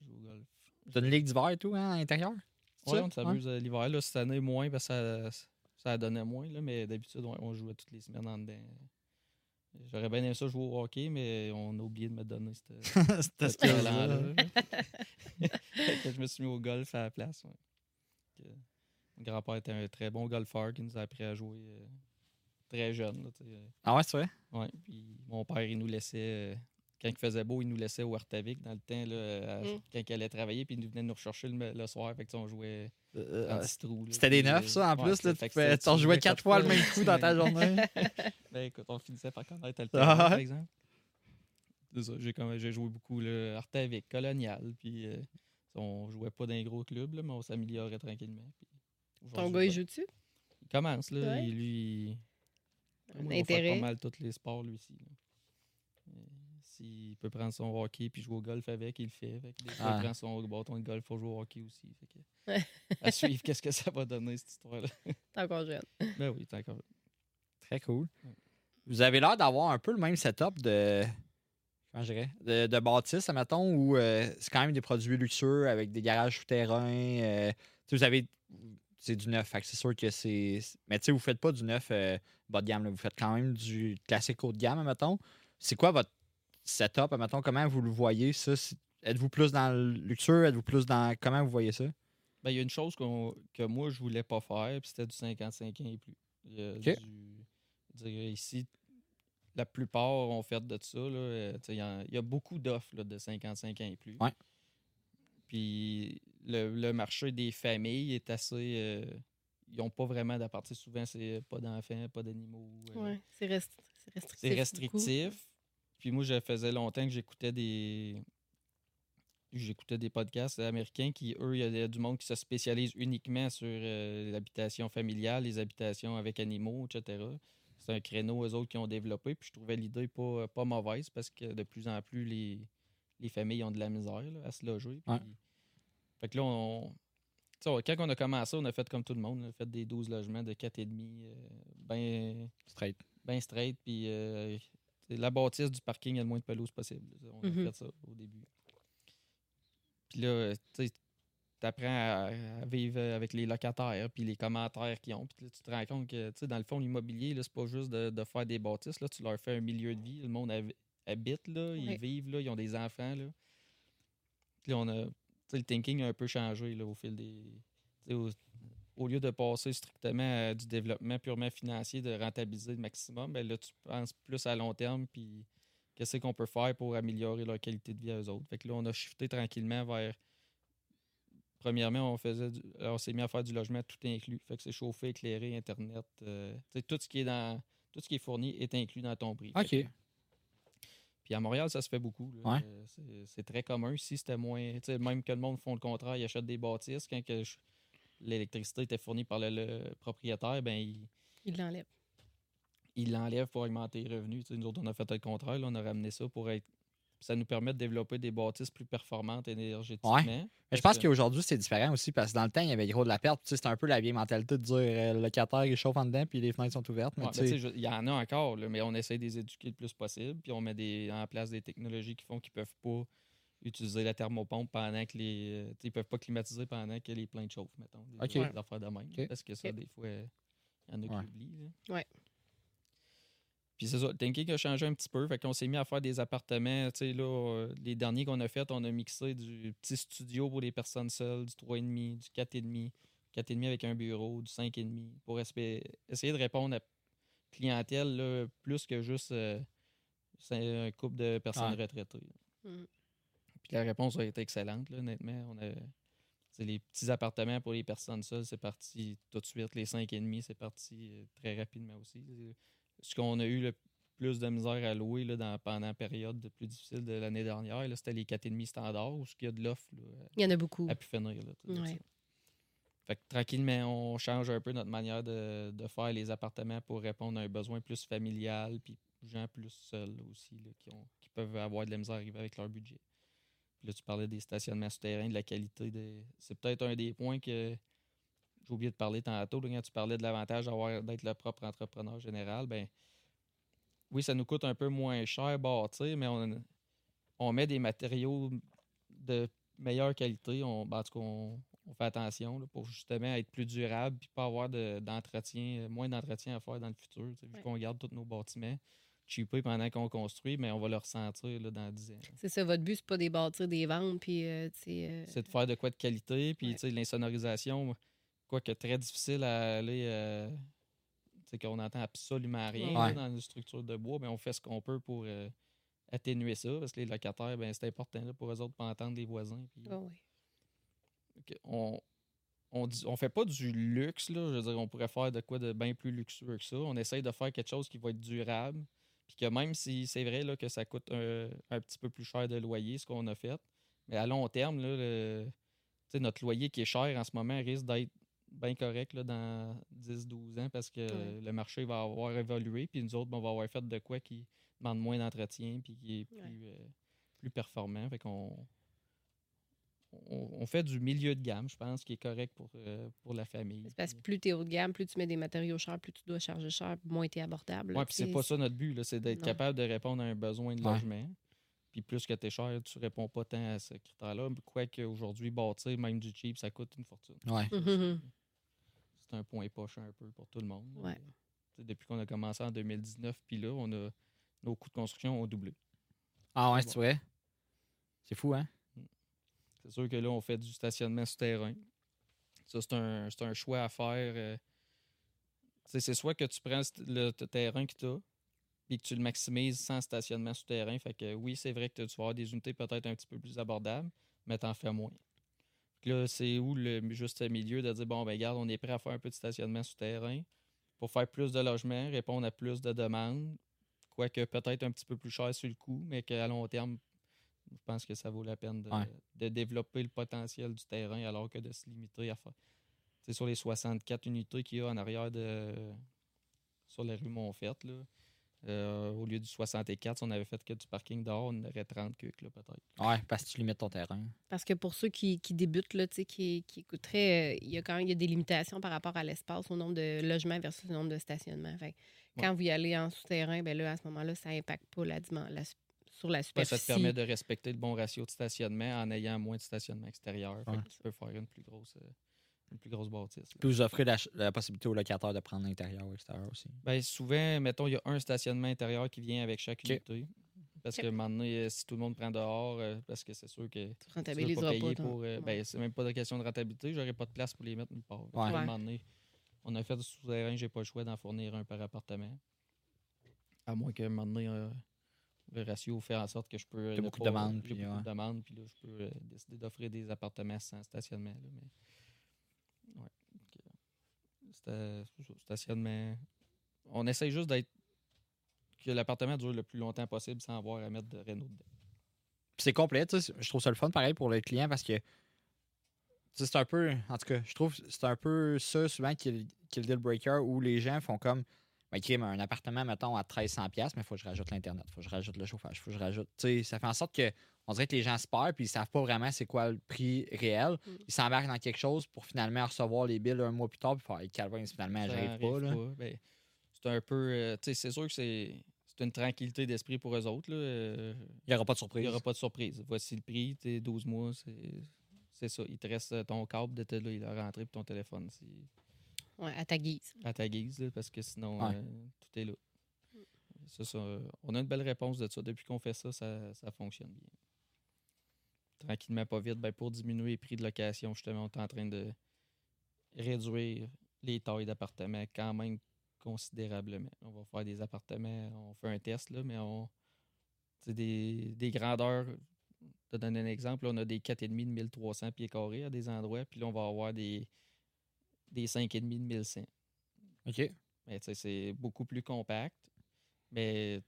Je joue au golf. T'as une ligue d'hiver et tout, hein, à l'intérieur? Ouais, ça? on s'amuse l'hiver. Là, cette année, moins, parce que ça, ça donnait moins. Là, mais d'habitude, on, on jouait toutes les semaines en dedans. J'aurais bien aimé ça jouer au hockey, mais on a oublié de me donner ce talent-là. Je me suis mis au golf à la place. ouais. Grand-père était un très bon golfeur qui nous a appris à jouer euh, très jeune. là. Ah ouais, c'est vrai? Ouais, puis mon père, il nous laissait, euh, quand il faisait beau, il nous laissait au Artavik dans le temps, là, à- Mm. quand il allait travailler, puis il venait nous rechercher le, le soir. Fait que, tu sais, on jouait Euh, en euh, C'était des neufs, ça, en ouais, plus. Là, fait tu t'en tu jouais jouais quatre fois le même coup dans ta journée. ben écoute, on finissait par connaître le Ah terrain, par exemple. C'est ça, j'ai, joué beaucoup là, Artavik, Colonial, puis euh, on jouait pas dans les gros clubs, là, mais on s'améliorait tranquillement. puis Ton gars, il joue-tu? il commence, là, Ouais. et lui, moi, il va faire intérêt. pas mal tous les sports, lui. Euh, S'il peut prendre son hockey puis jouer au golf avec, il le fait. Fait que des fois, Ah. il prend son bâton de golf pour jouer au hockey aussi. Fait que, à suivre, qu'est-ce que ça va donner, cette histoire-là? T'es encore jeune. ben oui, t'es encore. Très cool. Ouais. Vous avez l'air d'avoir un peu le même setup de. Comment je dirais? De, de bâtisse, admettons, où euh, c'est quand même des produits luxueux avec des garages souterrains. euh, tu sais, vous avez. C'est du neuf, fait que c'est sûr que c'est. Mais tu sais, vous faites pas du neuf euh, bas de gamme, là, vous faites quand même du classique haut de gamme, admettons. C'est quoi votre setup, admettons? Comment vous le voyez, ça? Êtes-vous plus dans le luxueux? Êtes-vous plus dans. Comment vous voyez ça? Ben, il y a une chose qu'on- que moi, je voulais pas faire, puis c'était du 55 ans et plus. Du- je dirais ici, la plupart ont fait de ça. là, euh, Il y, a beaucoup d'offres de 55 ans et plus. Ouais. Puis le, le marché des familles est assez. euh, ils n'ont pas vraiment d'appart. Souvent, c'est pas d'enfants, pas d'animaux. euh, Ouais, c'est rest- c'est restrictif. c'est restrictif. Puis moi, je faisais longtemps que j'écoutais des. J'écoutais des podcasts américains qui, eux, il y a- il y a du monde qui se spécialise uniquement sur euh, l'habitation familiale, les habitations avec animaux, etc. C'est un créneau, eux autres, qui ont développé. Puis je trouvais l'idée pas, pas mauvaise parce que de plus en plus, les, les familles ont de la misère là, à se loger. Puis- Ouais. Fait que là, on. tu quand on a commencé, on a fait comme tout le monde. On a fait des 12 logements de 4,5, euh, ben, Straight. ben straight. Puis euh, la bâtisse du parking, a le moins de pelouse possible. On Mhm. a fait ça au début. Puis là, tu sais, apprends à, à vivre avec les locataires, puis les commentaires qu'ils ont. Puis là, tu te rends compte que, tu dans le fond, l'immobilier, là, c'est pas juste de, de faire des bâtisses. Là, tu leur fais un milieu de vie. Le monde hab- habite, là, ils vivent, là, ils ont des enfants. Là. Puis là, on a, le thinking a un peu changé là, au fil des. Au, au lieu de passer strictement à du développement purement financier, de rentabiliser le maximum, ben là, tu penses plus à long terme, puis qu'est-ce qu'on peut faire pour améliorer leur qualité de vie à eux autres? Fait que là, on a shifté tranquillement vers. Premièrement, on faisait du- on s'est mis à faire du logement tout inclus. Fait que c'est chauffé, éclairé, Internet. euh, tout ce qui est dans. Tout ce qui est fourni est inclus dans ton prix. Fait OK. Puis à Montréal, ça se fait beaucoup. Ouais. C'est- très commun. Ici, c'était moins. tu sais, Même que le monde font le contraire, ils achètent des bâtisses. Quand l'électricité était fournie par le, le propriétaire, ben il Il l'enlève. il l'enlève pour augmenter les revenus. Tu sais, nous autres, on a fait le contraire. là, on a ramené ça pour être. Ça nous permet de développer des bâtisses plus performantes énergétiquement. Ouais. Mais je pense qu'aujourd'hui, c'est différent aussi parce que dans le temps, il y avait gros de la perte. Tu sais, C'était un peu la vieille mentalité de dire euh, le locataire il chauffe en dedans puis les fenêtres sont ouvertes. Ouais, il y en a encore, là, mais on essaie de les éduquer le plus possible. Puis on met des, en place des technologies qui font qu'ils peuvent pas utiliser la thermopompe pendant que les. euh, tu sais, ils peuvent pas climatiser pendant que les plaintes chauffent, mettons. Des, Ok. des affaires de même. Ok. Parce que ça, des fois, il y en a Ouais. qui oublient. là. Puis c'est ça, le thinking a changé un petit peu. Fait qu'on s'est mis à faire des appartements. Tu sais, là, euh, les derniers qu'on a fait, on a mixé du petit studio pour les personnes seules, du 3,5, du 4,5, 4,5 avec un bureau, du 5,5, pour essayer de répondre à clientèle là, plus que juste euh, un couple de personnes Ouais. retraitées. Mm. Puis la réponse a été excellente, là, honnêtement. On a, c'est les petits appartements pour les personnes seules, c'est parti tout de suite. Les 5,5, c'est parti euh, très rapidement aussi. Ce qu'on a eu le plus de misère à louer là, dans, pendant la période de plus difficile de l'année dernière, c'était les 4,5 standards, où il y a de l'offre Il y en a beaucoup. à pu finir. Là, tout Ouais. ça. Fait que tranquillement, on change un peu notre manière de, de faire les appartements pour répondre à un besoin plus familial, puis gens plus seuls aussi, là, qui, ont, qui peuvent avoir de la misère à arriver avec leur budget. Puis là, tu parlais des stationnements souterrains, de la qualité. Des... C'est peut-être un des points que j'ai oublié de parler tantôt, quand tu parlais de l'avantage d'être le propre entrepreneur général. Ben, oui, ça nous coûte un peu moins cher bâtir, mais on, on met des matériaux de meilleure qualité. On, ben, en tout cas, on, on fait attention là, pour justement être plus durable et pas avoir de- d'entretien, moins d'entretien à faire dans le futur. Vu Ouais. qu'on garde tous nos bâtiments cheapés pendant qu'on construit, mais on va le ressentir là, dans 10 ans. C'est ça, votre but, c'est pas des bâtir des ventes, puis, euh, euh, C'est de faire de quoi de qualité. Puis, Ouais. tu sais, l'insonorisation, quoique très difficile à aller. euh, tu sais, qu'on n'entend absolument rien Ouais. dans une structure de bois, mais on fait ce qu'on peut pour euh, atténuer ça. Parce que les locataires, ben, c'est important là, pour eux autres pas entendre les voisins. Ah on, on, dit- on fait pas du luxe, là. Je veux dire, on pourrait faire de quoi de bien plus luxueux que ça. On essaye de faire quelque chose qui va être durable. Puis que même si c'est vrai là, que ça coûte un, un petit peu plus cher de loyer, ce qu'on a fait, mais à long terme, là, le- notre loyer qui est cher en ce moment risque d'être bien correct là, dans 10-12 ans parce que Ouais. le marché va avoir évolué. Puis nous autres, ben, on va avoir fait de quoi qui demande moins d'entretien puis qui est plus, Ouais. euh, plus performant. Fait qu'on on, on fait du milieu de gamme, je pense, qui est correct pour, euh, pour la famille. C'est parce que plus t'es haut de gamme, plus tu mets des matériaux chers, plus tu dois charger cher, moins t'es abordable. là, Oui, puis c'est tu pas ça notre but, là, c'est d'être capable de répondre à un besoin de Ouais. logement. Puis plus que tu es cher, tu réponds pas tant à ce critère-là. Quoique aujourd'hui, bâtir même du cheap, ça coûte une fortune. Ouais. Mhm. C'est un point poche un peu pour tout le monde. Ouais. Depuis qu'on a commencé en 2019, puis là, on a nos coûts de construction ont doublé. Ah ouais, Bon. c'est vrai? C'est fou, hein? C'est sûr que là, on fait du stationnement souterrain. Ça, c'est un, c'est un choix à faire. euh. C'est soit que tu prends le terrain que tu as et que tu le maximises sans stationnement souterrain. Fait que oui, c'est vrai que tu vas avoir des unités peut-être un petit peu plus abordables, mais t'en fais moins. Là, c'est où le juste milieu de dire bon, ben regarde, on est prêt à faire un peu de stationnement souterrain pour faire plus de logements, répondre à plus de demandes. Quoique peut-être un petit peu plus cher sur le coup, mais qu'à long terme, je pense que ça vaut la peine de, Ouais. de développer le potentiel du terrain alors que de se limiter à faire. C'est sur les 64 unités qu'il y a en arrière de sur la rue Montfette. Là. Euh, au lieu du 64, si on avait fait que du parking dehors, on aurait 30 cucs, là, peut-être. Ouais, parce que tu limites ton terrain. Parce que pour ceux qui, qui débutent, là, tu sais, qui, qui écouteraient, euh, il y a quand même il y a des limitations par rapport à l'espace, au nombre de logements versus le nombre de stationnements. Fait Quand vous y allez en souterrain, ben là, à ce moment-là, ça n'impacte pas la, sur la Ouais, superficie. ça te permet de respecter le bon ratio de stationnement en ayant moins de stationnement extérieur. Fait Ouais. que tu peux faire une plus grosse, euh, une plus grosse bâtisse. là. Puis vous offrez la, possibilité aux locataires de prendre l'intérieur ou l'extérieur aussi. Ben, souvent, mettons, il y a un stationnement intérieur qui vient avec chaque unité. Parce que maintenant, si tout le monde prend dehors, euh, parce que c'est sûr que Tu pas payer pour. euh, ben, c'est même pas de question de rentabilité, j'aurais pas de place pour les mettre nulle part. Ouais. à un moment donné, on a fait du souterrain, j'ai pas le choix d'en fournir un par appartement. À moins qu'à un moment donné, euh, le ratio fait en sorte que je peux. y a beaucoup de demandes, il y a puis, beaucoup ouais. de demandes, puis là, je peux euh, décider d'offrir des appartements sans stationnement. là, mais... Ouais. Stationnement. On essaye juste d'être. que l'appartement dure le plus longtemps possible sans avoir à mettre de réno dedans. C'est complet, tu sais, je trouve ça le fun pareil pour le client parce que c'est un peu, en tout cas, je trouve c'est un peu ça souvent qui est, qui est le deal breaker où les gens font comme, ben, crime, un appartement, mettons, à 1300$, piastres, mais il faut que je rajoute l'Internet, il faut que je rajoute le chauffage, il faut que je rajoute. Ça fait en sorte que on dirait que les gens se perdent puis ils savent pas vraiment c'est quoi le prix réel. Mm. Ils s'embarquent dans quelque chose pour finalement recevoir les billes un mois plus tard puis faire, Calvin, finalement, j'arrive pas. Là. Ben, c'est un peu. euh, c'est sûr que c'est. C'est une tranquillité d'esprit pour eux autres. là. Euh, Il n'y aura pas de Il surprise. n'y aura pas de surprise. Voici le prix, t'es 12 mois, c'est c'est ça. Il te reste euh, ton câble de télé, il a rentré puis ton téléphone. Ouais, à ta guise. à ta guise, là, parce que sinon, Ouais. euh, tout est là. Ça. euh, On a une belle réponse de ça. Depuis qu'on fait ça, ça, ça fonctionne bien. Tranquillement, pas vite. Ben, pour diminuer les prix de location, justement, on est en train de réduire les tailles d'appartements quand même considérablement. On va faire des appartements, on fait un test, là, mais on. C'est des, des grandeurs. Pour te donner un exemple, là, on a des 4,5 de 1300 pieds carrés à des endroits, puis là, on va avoir des, des 5,5 de 1100. OK. Mais tu sais, c'est beaucoup plus compact. Mais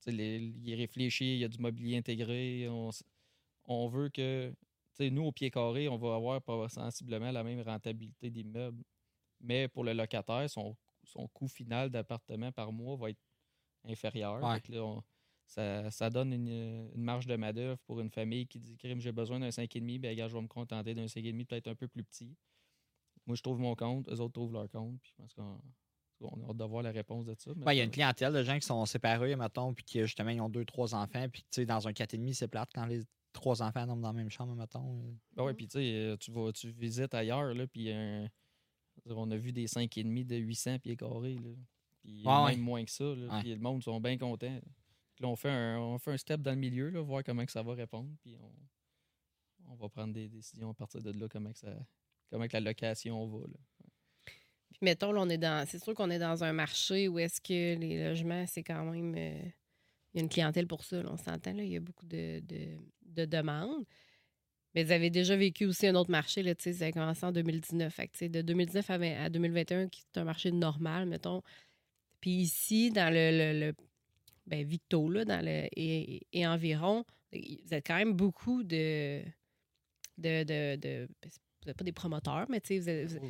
tu sais, les- il est réfléchi, il y a du mobilier intégré. On, veut que, tu sais, nous, au pied carré, on va avoir pas sensiblement la même rentabilité d'immeuble. Mais pour le locataire, son, son coût final d'appartement par mois va être inférieur. Ouais. Là, on- ça, ça donne une, une marge de main-d'œuvre pour une famille qui dit Crime, j'ai besoin d'un 5,5, ben gars, je vais me contenter d'un 5,5 peut-être un peu plus petit. Moi, je trouve mon compte, eux autres trouvent leur compte. Puis je pense qu'on on a hâte de voir la réponse de ça. Ouais, il y a une clientèle de gens qui sont séparés, mettons, puis qui justement ils ont deux, trois enfants, puis tu sais, dans un 4,5, c'est plate quand les trois enfants dorment dans la même chambre, mettons. euh. Ben ouais, puis tu sais, euh, tu vas, tu visites ailleurs, là, puis un- on a vu des 5,5 de 800 pieds carrés, là. Puis même ouais. moins que ça, là. Puis le monde sont bien contents. Là, on fait, un, on fait un step dans le milieu, là, voir comment que ça va répondre, puis on, on va prendre des décisions à partir de là, comment que, ça, comment que la location va, là. Puis mettons, là, on est dans. C'est sûr qu'on est dans un marché où est-ce que les logements, c'est quand même. euh, il y a une clientèle pour ça, on s'entend, là. Il y a beaucoup de, de, de demandes. Mais vous avez déjà vécu aussi un autre marché, là, tu sais, ça a commencé en 2019. Fait de 2019 à, 20 à 2021, qui est un marché normal, mettons. Puis ici, dans le, le, ben, Victo, là, dans le, et, et environ, vous êtes quand même beaucoup de, de, de- vous n'êtes pas des promoteurs, mais vous êtes- vous êtes-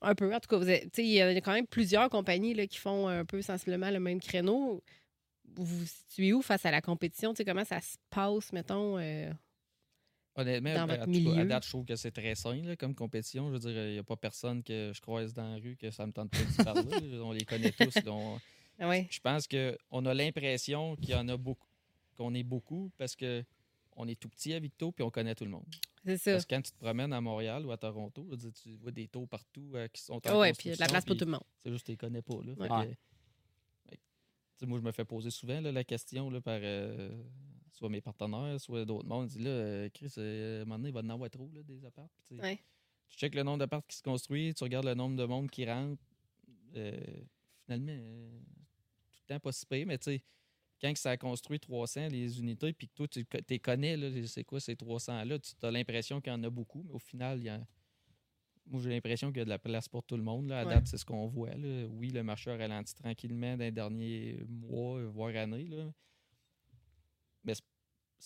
un peu. En tout cas, vous êtes- tu sais, il y a quand même plusieurs compagnies là, qui font un peu sensiblement le même créneau. Vous vous situez où face à la compétition? Tu sais, comment ça se passe, mettons? euh, Honnêtement, Dans ben, votre tout à milieu? date, je trouve que c'est très sain là, comme compétition. Je veux dire, il n'y a pas personne que je croise dans la rue que ça me tente pas de parler. On les connaît tous. ouais. Je pense qu'on a l'impression qu'il y en a beaucoup, qu'on est beaucoup parce que on est tout petit à Victo puis on connaît tout le monde. C'est ça. Parce que quand tu te promènes à Montréal ou à Toronto, tu vois des taux partout euh, qui sont en Ah ouais, puis il y a de la place pour tout le monde. C'est juste que tu les connais pas. Là. Que, fait moi, je me fais poser souvent là, la question là, par euh, soit mes partenaires, soit d'autres mondes. Ils disent là, euh, Chris, euh, à un moment donné, il va en avoir trop là, des apparts. Tu sais, Ouais. Tu checkes le nombre d'apparts qui se construisent, tu regardes le nombre de monde qui rentre. euh, finalement, euh, tout le temps pas si pire, mais tu sais, quand ça a construit 300, les unités, puis que toi, tu t'es connais, c'est quoi ces 300-là, tu as l'impression qu'il y en a beaucoup, mais au final, il y a... moi, j'ai l'impression qu'il y a de la place pour tout le monde. Là. À Ouais. date, c'est ce qu'on voit. là. Oui, le marché a ralenti tranquillement dans les derniers mois, voire années. Là. Mais c'est-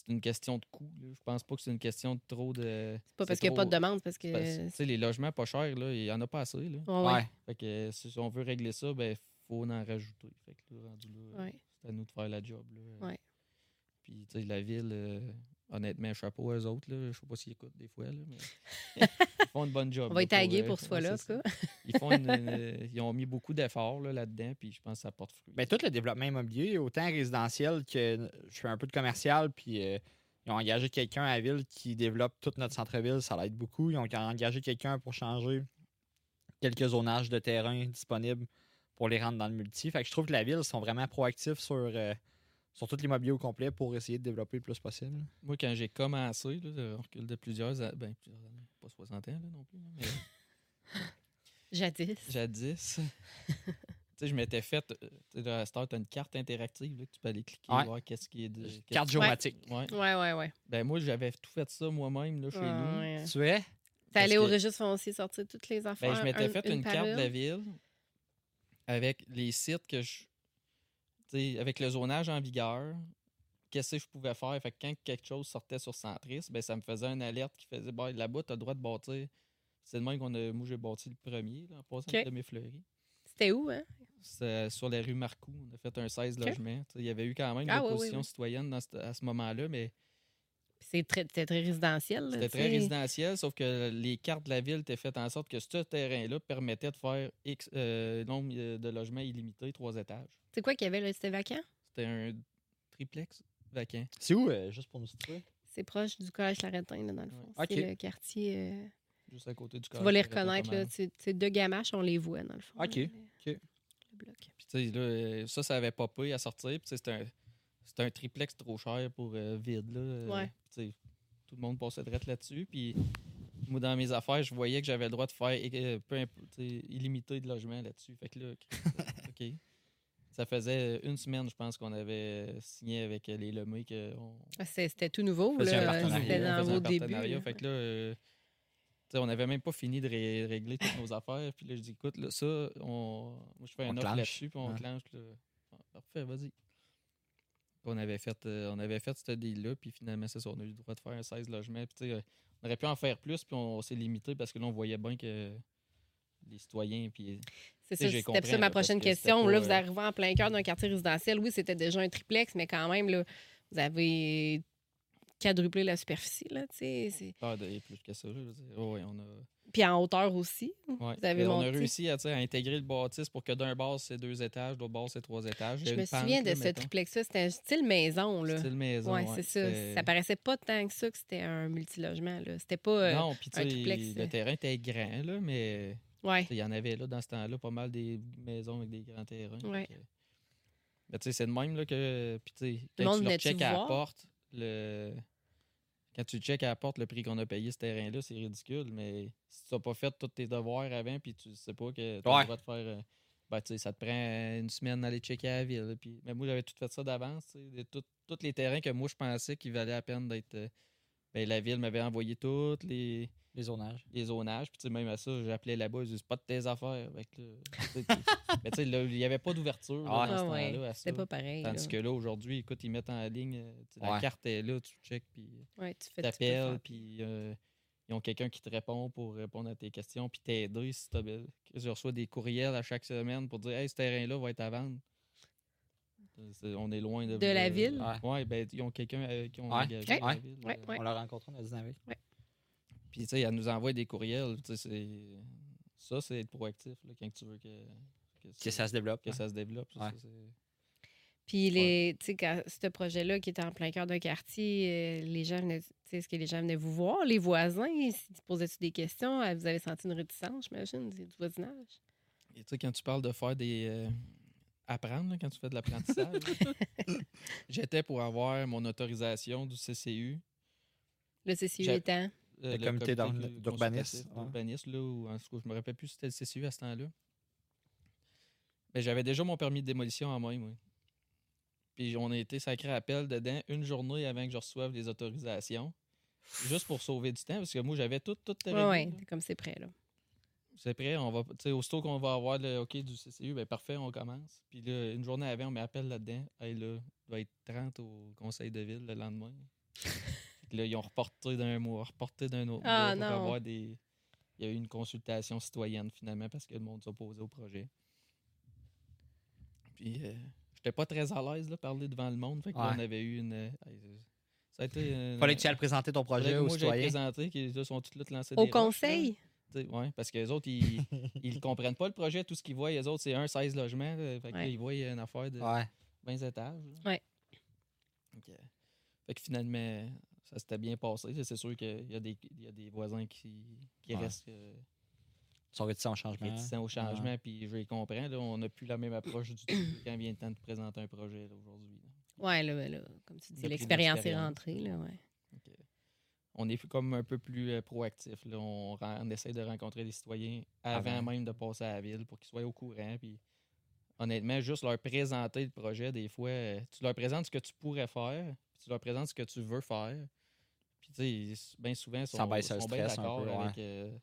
une question de coût. là. Je pense pas que c'est une question de trop de. C'est pas parce qu'il n'y a pas de demande, parce que. Tu sais, les logements pas chers, là, il y en a pas assez. Là. Ouais, ouais. Ouais. Fait que si on veut régler ça, ben faut en rajouter. Fait que là, rendu là, Ouais. C'est à nous de faire la job. Là. Ouais. Puis, tu sais, la ville, euh, honnêtement, chapeau à eux autres. Là. Je sais pas s'ils écoutent des fois, là, mais ils font une bonne job. On va là, y taguer euh, pour ce ouais, fois-là, en c'est tout cas. ça. Ils, font une- une- ils ont mis beaucoup d'efforts là, là-dedans, puis je pense que ça porte fruit. Ben, tout le développement immobilier, autant résidentiel que je fais un peu de commercial, puis euh, ils ont engagé quelqu'un à la ville qui développe tout notre centre-ville, ça l'aide beaucoup. Ils ont engagé quelqu'un pour changer quelques zonages de terrain disponibles pour les rendre dans le multi. Fait que je trouve que la ville sont vraiment proactifs sur, euh, sur tout l'immobilier au complet pour essayer de développer le plus possible. Moi, quand j'ai commencé, là, on recule de plusieurs, a- ben, plusieurs années, pas 60 ans là, non plus, là, mais Jadis. jadis. tu sais, je m'étais fait. euh, Tu as une carte interactive là, que tu peux aller cliquer, Ouais. voir qu'est-ce qui est. De, qu'est-ce- Carte géomatique. Ouais. Ouais, ouais, ouais. Ben, moi, j'avais tout fait ça moi-même là, chez Ouais, nous. ouais. Tu es? T'es allé au registre foncier sortir toutes les affaires. Ben, je m'étais un- fait une, carte de la ville avec les sites que je. avec le zonage en vigueur, qu'est-ce que je pouvais faire? Fait que quand quelque chose sortait sur Centris, ben, ça me faisait une alerte qui faisait bah, là-bas, tu as le droit de bâtir. C'est le même qu'on a. Moi, j'ai bâti le premier, là, en passant Ok. de mes fleuries. C'était où, hein? C'est sur la rue Marcoux. On a fait un 16 Ok. logements. Il y avait eu quand même Ah, oui, l'opposition oui, oui. citoyenne dans ce- à ce moment-là, mais C'est très, c'était très résidentiel. là, c'était tu très résidentiel, sauf que les cartes de la ville étaient faites en sorte que ce terrain-là permettait de faire X euh, nombre euh, de logements illimités, trois étages. C'est quoi qu'il y avait là? C'était vacant? C'était un triplex vacant. C'est où, euh, juste pour nous situer? C'est proche du collège Larentin, là, dans le fond. Ouais. C'est Ok. le quartier. euh, Juste à côté du tu collège, vas les reconnaître, là. C'est c'est de Gamache, on les voit, dans le fond. Ok, là, ok. Le bloc. Puis tu sais, là, ça, ça avait pas payé à sortir. Puis tu sais, c'était un, c'était un triplex trop cher pour euh, vide. Là. Euh, Ouais. puis tu sais, tout le monde passait direct là-dessus. Puis moi, dans mes affaires, je voyais que j'avais le droit de faire euh, peu illimité de logements là-dessus. Fait que là, OK. Ça faisait une semaine, je pense, qu'on avait signé avec les Lemay que on, Ah, c'est- C'était tout nouveau. C'était on dans vos débuts. là. Fait que là, euh, tu sais, on n'avait même pas fini de ré- régler toutes nos affaires. Puis là, je dis, écoute, là, ça, on... moi, je fais un offre là-dessus, puis on Ouais. clenche. Là. Ah, Parfait, vas-y. On avait fait, euh, on avait fait ce deal-là, puis finalement, c'est ça, on a eu le droit de faire un 16 logements. Puis, euh, on aurait pu en faire plus, puis on, s'est limité parce que là, on voyait bien que les citoyens, puis C'est ça, c'était ça ma prochaine que question. pas, Là, vous euh, arrivez en plein cœur d'un quartier résidentiel. Oui, c'était déjà un triplex, mais quand même, là, vous avez quadruplé la superficie, là, c'est- ah, plus que ça. je veux dire. Oh, ouais, on a, Puis en hauteur aussi. ouais. Vous avez Mais on a réussi à, à intégrer le bâtisse pour que d'un bas, c'est deux étages, d'autre bas, c'est trois étages. Je me pente, souviens de là, ce triplex-là. C'était un style maison, là. Style maison. ouais, ouais. c'est ça. Ça paraissait pas tant que ça que c'était un multilogement. C'était pas... euh, non, un triplex, le euh. terrain était grand, là, mais Ouais. il y en avait là dans ce temps-là pas mal des maisons avec des grands terrains. Ouais. Mais tu sais, c'est de même là, que. Puis tu sais, Le quand monde tu leur check à la porte, le. Quand tu check à la porte le prix qu'on a payé ce terrain-là, c'est ridicule, mais si tu n'as pas fait tous tes devoirs avant, puis tu sais pas que tu as Ouais. le droit de faire. euh, ben, tu sais, ça te prend une semaine d'aller checker à la ville. Puis, mais moi, j'avais tout fait ça d'avance. tu Tous les terrains que moi, je pensais qu'ils valaient la peine d'être. euh, ben, la ville m'avait envoyé tous les, Les zonages. les zonages. Puis, tu sais, même à ça, j'appelais là-bas, ils disaient, pas de tes affaires. Sais, puis- mais tu sais, là, il n'y avait pas d'ouverture là, Ah, dans ce Ah ouais, temps-là. à C'était pas pareil. Tandis là. que là, aujourd'hui, écoute, ils mettent en ligne, euh, la carte est là, tu check, puis Ouais, tu fais t'appelles, puis euh, ils ont quelqu'un qui te répond pour répondre à tes questions, puis t'aider si t'as Je reçois des courriels à chaque semaine pour dire Hey, ce terrain-là va être à vendre. On est loin de. De la ville? Ouais. Ouais, ben, ils ont quelqu'un euh, qui ont Ouais. engagé la ville. Ouais, euh, ouais. On l'a rencontré, on a dîné avec. Puis, tu sais, elle nous envoie des courriels. tu sais, c'est- Ça, c'est être proactif là, quand tu veux que, Que ça se développe. que hein. ça se développe. ça, Ouais. ça, Puis, les, tu sais, quand ce projet-là qui était en plein cœur d'un quartier, euh, les gens venaient, tu sais, est-ce que les gens venaient vous voir, les voisins? Ils posaient-tu des questions? Euh, Vous avez senti une réticence, j'imagine, du du voisinage? Et tu sais, quand tu parles de faire des. euh, apprendre, là, quand tu fais de l'apprentissage, j'étais pour avoir mon autorisation du CCU. Le CCU étant? Euh, Le comité d'urbanisme, ouais. d'urbanisme, là, ou en tout cas, je me rappelle plus si c'était le CCU à ce temps-là. Mais j'avais déjà mon permis de démolition en main, moi. Puis on a été sacré appel dedans une journée avant que je reçoive les autorisations. Juste pour sauver du temps, parce que moi, j'avais tout, tout Oui, comme c'est prêt, là. C'est prêt, on va. Tu sais, aussitôt qu'on va avoir le OK du CCU, ben parfait, on commence. Puis là, une journée avant, on m'appelle là-dedans. Hey, là, il doit être 30 au conseil de ville le lendemain. Là, ils ont reporté d'un mois, reporté d'un autre Ah, mois pour non. avoir des. Il y a eu une consultation citoyenne finalement parce que le monde s'opposait au projet. Puis euh, j'étais pas très à l'aise de parler devant le monde. Fait que là, Ouais. on avait eu une. euh, ça a été. une- Fallait que tu ailles présenter ton projet aux citoyens. présenter, qu'ils là, sont tous là lancés Au des roches, là. conseil? Oui, parce que les autres, ils ils comprennent pas le projet. Tout ce qu'ils voient, les autres, c'est un 16 logements. là. Fait que là, Ouais. ils voient une affaire de Ouais. 20 étages. euh, fait que finalement, ça s'était bien passé. C'est sûr qu'il y, a des- il y a des voisins qui, qui Ouais. restent euh, Ils sont réticents au changement. réticents au changement, puis je les comprends. Là, on n'a plus la même approche du tout quand vient le temps de présenter un projet aujourd'hui. là. Oui, là, là, comme tu dis, l'expérience est rentrée, là, ouais. On est comme un peu plus euh, proactif. Là. On, essaie de rencontrer les citoyens avant, Avant. même de passer à la ville pour qu'ils soient au courant. Puis, honnêtement, juste leur présenter le projet, des fois, euh, tu leur présentes ce que tu pourrais faire, puis tu leur présentes ce que tu veux faire. Puis, bien souvent, ils sont, sont bien d'accord avec. euh,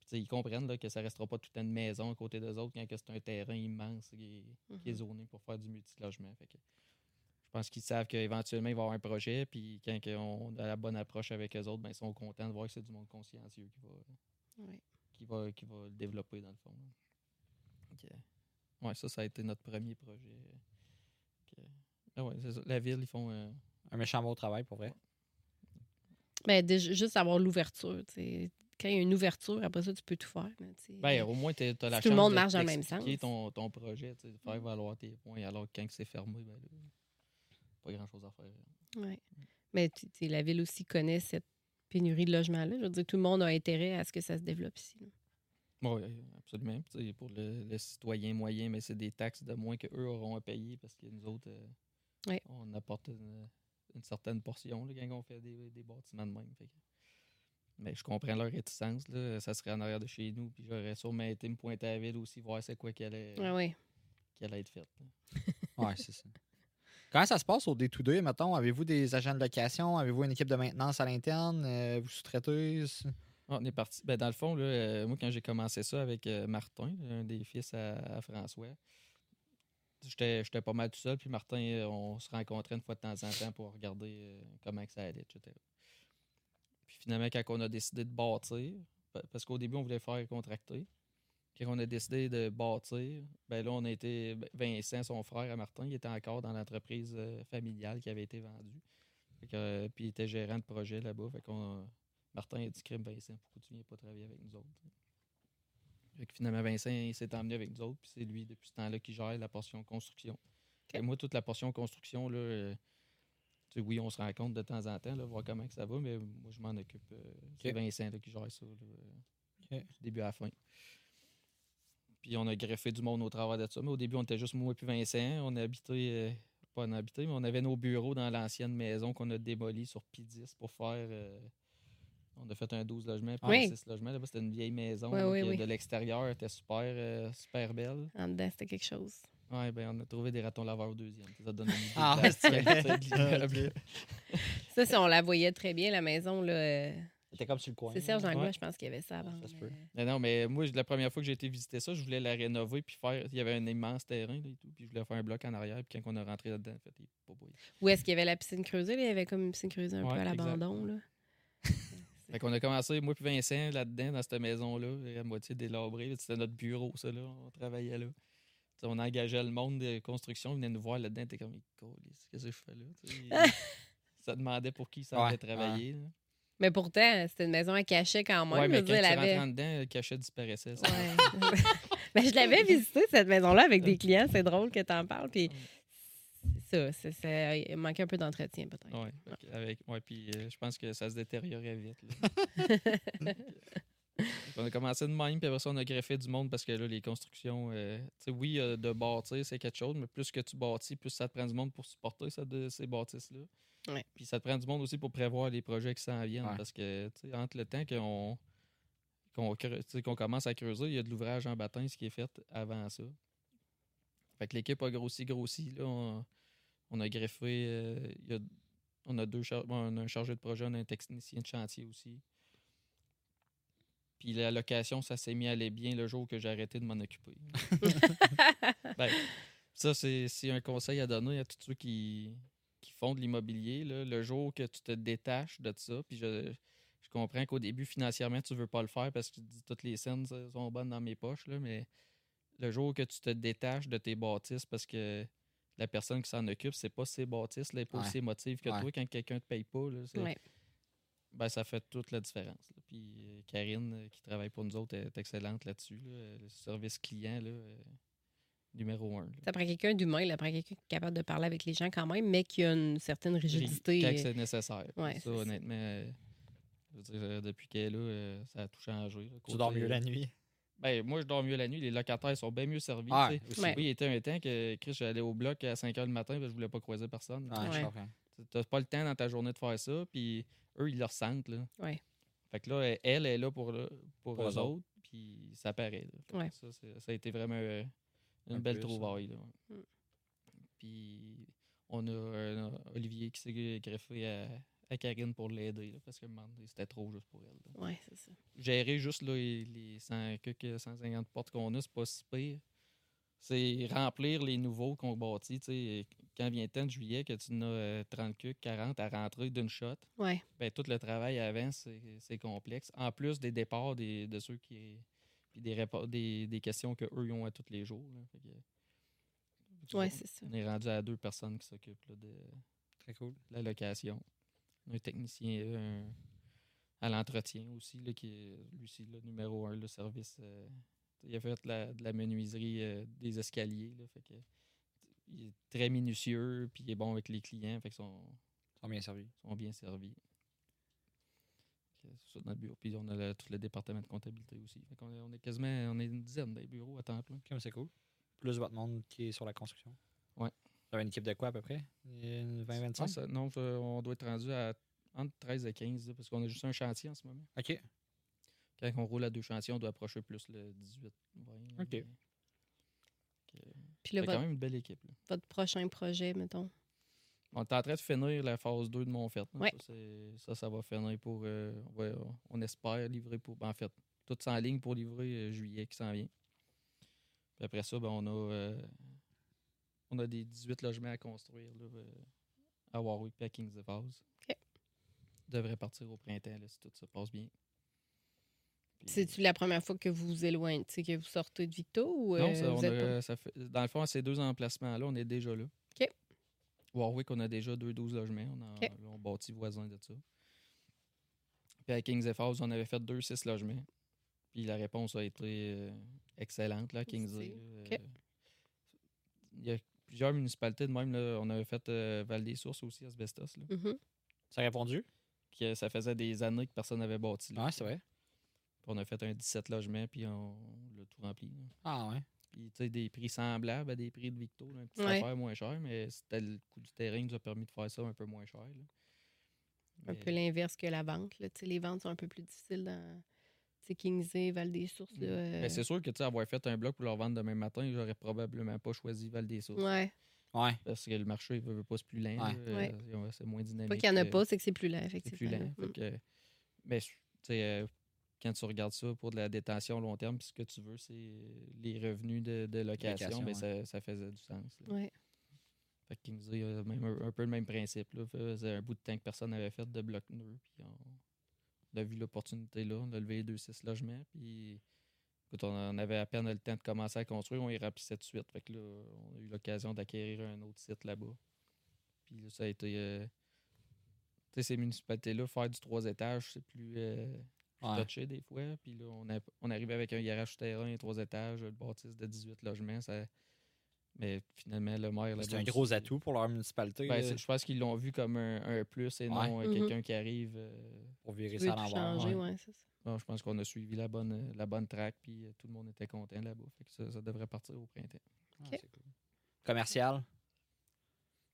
puis, ils comprennent là, que ça restera pas toute une maison à côté d'eux autres quand que c'est un terrain immense qui est, qui est Mhm. zoné pour faire du multilogement. Fait que je pense qu'ils savent qu'éventuellement, il va y avoir un projet, puis quand on a la bonne approche avec eux autres, ben, ils sont contents de voir que c'est du monde consciencieux qui va, Ouais. qui va, qui va le développer dans le fond. Ok. Ouais, ça, ça a été notre premier projet. Ok. Ah ouais, ça. La ville, ils font. euh, Un méchant beau travail, pour vrai. Ben, déjà, juste avoir l'ouverture. Quand il y a une ouverture, après ça, tu peux tout faire. Ben, au moins, tu as la Si tout chance le monde de marche dans le même sens. Ton, ton projet, de faire valoir tes points, alors que quand c'est fermé, ben là, pas grand-chose à faire. Ouais. Mais la ville aussi connaît cette pénurie de logements-là. Je veux dire, tout le monde a intérêt à ce que ça se développe ici. là. Oui, absolument. Pour le, le citoyen moyen, mais c'est des taxes de moins qu'eux auront à payer parce que nous autres, euh, on apporte une, une certaine portion là, quand on fait des, des bâtiments de même. Fait que- mais je comprends leur réticence. Là. Ça serait en arrière de chez nous. Puis j'aurais sûrement été me pointer à la ville aussi, voir c'est quoi qui allait, Ah ouais. qui allait être fait. là. Ouais, c'est ça. Comment ça se passe au D2D, mettons? Avez-vous des agents de location? Avez-vous une équipe de maintenance à l'interne? Euh, vous sous-traitez? Ah, on est parti. Ben, dans le fond, là, euh, moi, quand j'ai commencé ça avec euh, Martin, un des fils à, à François, j'étais pas mal tout seul. Puis Martin, euh, on se rencontrait une fois de temps en temps pour regarder euh, comment que ça allait, etc. Puis finalement, quand on a décidé de bâtir, pa- parce qu'au début, on voulait faire contracter. Quand on a décidé de bâtir, ben là, on a été. ben, Vincent, son frère à Martin, il était encore dans l'entreprise euh, familiale qui avait été vendue. Puis il était gérant de projet là-bas. Fait qu'on Martin a dit Crime Vincent, pourquoi tu viens pas travailler avec nous autres? Fait que finalement, Vincent s'est emmené avec nous autres, puis c'est lui, depuis ce temps-là, qui gère la portion construction. Moi, toute la portion construction, là, euh, tu sais, oui, on se rencontre de temps en temps, là, voir comment que ça va, mais moi, je m'en occupe. euh, C'est. Vincent là, qui gère ça, là, euh, du début à la fin. Puis on a greffé du monde au travers de ça. Mais au début, on était juste moi et Vincent. On a habité, euh, pas on a habité, mais on avait nos bureaux dans l'ancienne maison qu'on a démolie sur P10 pour faire. Euh, on a fait un 12 logements, puis Oui. un 6 logements. Là-bas, c'était une vieille maison. Oui, là, oui, oui. De l'extérieur, elle était super, euh, super belle. En dedans, c'était quelque chose. Ouais, ben, on a trouvé des ratons laveurs au deuxième. Ça donne une idée Ah, de. Ça, si on la voyait très bien, la maison, là. euh, C'était comme sur le coin. C'est Serge Langlois, Ouais. je pense qu'il y avait ça avant. Ça se peut. mais- Non, mais moi, la première fois que j'ai été visiter ça, je voulais la rénover puis faire. Il y avait un immense terrain là, et tout. Puis je voulais faire un bloc en arrière. Puis quand on a rentré là-dedans, en fait, il pas beau. Où est-ce qu'il y avait la piscine creusée? là? Il y avait comme une piscine creusée un Ouais, peu à l'abandon. Fait qu'on a commencé, moi puis Vincent, là-dedans, dans cette maison-là, à moitié délabrée. C'était notre bureau, ça, là. On travaillait là. T'sais, on engageait le monde de construction, ils venaient nous voir là-dedans. T'es comme, qu'est-ce que je fais là? Ça demandait pour qui ça Ouais, allait travailler. Mais pourtant, c'était une maison à cachet quand même. Je mais quand tu avait- en dedans, le cachet disparaissait. ça. Ouais. Je l'avais visité, cette maison-là, avec des clients. C'est drôle que tu en parles. Puis c'est ça, c'est- c'est- il manquait un peu d'entretien, peut-être. Ouais, avec, ouais, puis euh, je pense que ça se détériorait vite. qu'on a commencé de même, puis après ça, on a greffé du monde parce que là, les constructions, euh, tu sais, oui, euh, de bâtir, c'est quelque chose, mais plus que tu bâtis, plus ça te prend du monde pour supporter ça, de, ces bâtisses-là. Ouais. Puis ça te prend du monde aussi pour prévoir les projets qui s'en viennent Ouais. parce que, tu sais, entre le temps qu'on commence à creuser, il y a de l'ouvrage en bâtiment, ce qui est fait avant ça. Fait que l'équipe a grossi, grossi. Là, on- On a greffé. euh, il y a- on, a deux char- bon, on a un chargé de projet, on a un technicien de chantier aussi. Puis la location, ça s'est mis à aller bien le jour que j'ai arrêté de m'en occuper. Ben, ça, c'est un conseil à donner à tous ceux qui, qui font de l'immobilier. Le jour que tu te détaches de ça, puis je, je comprends qu'au début, financièrement, tu veux pas le faire parce que tu dis toutes les scènes sont bonnes dans mes poches, là, mais le jour que tu te détaches de tes bâtisses parce que la personne qui s'en occupe, c'est pas ses bâtisses, là, pas Ouais. aussi émotive que Ouais. toi quand quelqu'un te paye pas. Là, Ouais. ben, ça fait toute la différence. là. Puis euh, Karine, euh, qui travaille pour nous autres, est excellente là-dessus. là. Le service client, là, euh, numéro un. là. Ça prend quelqu'un d'humain, ça prend quelqu'un qui est capable de parler avec les gens quand même, mais qui a une certaine rigidité. Quand euh, c'est nécessaire. Ouais, ça, honnêtement, euh, je veux dire, euh, depuis qu'elle est là, euh, ça a tout changé. là. Tu dors mieux la nuit. Ben, moi, je dors mieux la nuit. Les locataires sont bien mieux servis. Ah, tu sais. aussi. Ouais. Oui, il était un temps que Chris, j'allais au bloc à 5 h le matin parce que je voulais pas croiser personne. Ouais. comprends. Tu n'as pas le temps dans ta journée de faire ça, puis eux, ils le ressentent. Là. Ouais. Fait que là, elle est là pour, le- pour, Pour eux eux autres, puis ça paraît. Ouais. Ça, c'est- ça a été vraiment euh, une Un belle plus, trouvaille. là. Mm. Puis on a euh, Olivier qui s'est greffé à, à Karine pour l'aider, là, parce que un moment donné, c'était trop juste pour elle. Ouais, c'est ça. Gérer juste là, les, les 100, quelques 150 portes qu'on a, c'est pas si pire. C'est remplir les nouveaux qu'on bâtit. tu sais. Quand vient le temps de juillet, que tu en as euh, 30 cucs, 40 à rentrer d'une shot, Ouais. ben, tout le travail avant, c'est c'est complexe. En plus des départs des, de ceux qui. Puis des, des, des questions qu'eux ont à tous les jours. là. Fait que- Ouais, c'est ça. on est rendu à deux personnes qui s'occupent là, de Très cool. la location. Un technicien un- à l'entretien aussi, là, qui est lui aussi le numéro un, le service. euh, il a fait la- de la menuiserie euh, des escaliers. Là, fait que, il est très minutieux, puis il est bon avec les clients. Fait qu'ils sont, Ils sont bien servis. sont bien servis. Que C'est ça notre bureau. Puis on a le- tout le département de comptabilité aussi. Fait est, on est quasiment on est une dizaine des bureaux à temps plein. Comme c'est cool. Plus votre monde qui est sur la construction. Avez une équipe de quoi à peu près? Une 20-25? Ah, ça- non, on doit être rendu à entre 13 et 15, là, parce qu'on a juste un chantier en ce moment. OK. Quand on roule à deux chantiers, on doit approcher plus le 18, 20. là, OK. mais- que- Puis là, fait quand même une belle équipe. là. votre prochain projet, mettons? On est en train de finir la phase 2 de Montfort. là. Ouais. Ça, c'est- ça, ça va finir pour. euh, on, espère livrer pour. ben, en fait, tout en ligne pour livrer euh, juillet qui s'en vient. Puis après ça, ben, on a. euh, on a des 18 logements à construire là, euh, à Warwick et à Kings of House. OK. Devrait partir au printemps là, si tout se passe bien. Puis- C'est-tu la première fois que vous vous éloignez, que vous sortez de Victo ou Non, euh, ça, on a- ça fait, dans le fond, ces deux emplacements-là, on est déjà là. OK. Warwick, on a déjà deux 12 logements. On, a, OK. là, on bâtit voisin de ça. Puis à Kings F House, on avait fait deux 6 logements. Puis la réponse a été euh, excellente, là, à Kings Positive. là. OK. Euh, Il y a plusieurs municipalités de même. Là, on avait fait euh, Val-des-Sources aussi, Asbestos. Là, Mhm. Ça a répondu? qui, euh, ça faisait des années que personne n'avait bâti. Là. Ouais, c'est vrai. Puis on a fait un 17 logements, puis on, l'a tout rempli. là. Ah ouais. Puis, tu sais, des prix semblables à des prix de Victo, là, une petite Ouais. affaire moins cher, mais c'était le coût du terrain qui nous a permis de faire ça un peu moins cher. là. Un Mais- peu l'inverse que la vente. Là. Tu sais, Les ventes sont un peu plus difficiles dans tu sais, Kingsey, Val-des-Sources. là, euh, Mais c'est sûr que, tu sais, avoir fait un bloc pour leur vendre demain matin, j'aurais probablement pas choisi Val-des-Sources. Ouais. Ouais. Parce que le marché ne veut pas se plus lent. Ouais. euh, Ouais. C'est moins dynamique. Pas qu'il n'y en a que- pas, c'est que c'est plus lent, C'est effectivement. plus lent. Mm. que, mais, tu sais, euh, quand tu regardes ça pour de la détention long terme, puis ce que tu veux, c'est les revenus de, de location, Location, ben, ouais. ça, ça faisait du sens. là. Ouais. Fait qu'il nous a même un, un peu le même principe. Là. Ça faisait un bout de temps que personne n'avait fait de bloc neuf. Puis on, on a vu l'opportunité là. On a levé deux six logements. Puis écoute, on avait à peine le temps de commencer à construire. On y remplissait de suite. Fait que là, on a eu l'occasion d'acquérir un autre site là-bas. Puis là, ça a été. euh, tu sais, ces municipalités-là, faire du trois étages, c'est plus, euh, Ouais. touché des fois. Puis là, on, a, on arrive avec un garage souterrain, trois étages, le bâtisse de 18 logements. Ça... Mais finalement, le maire. C'est un gros atout pour leur municipalité ben, je pense qu'ils l'ont vu comme un, un plus et non euh, Mhm. quelqu'un qui arrive. euh, pour virer ça à l'envers. ouais. bon, je pense qu'on a suivi la bonne, euh, la bonne track, puis euh, tout le monde était content là-bas. Ça, ça devrait partir au printemps. Ah, cool. Commercial,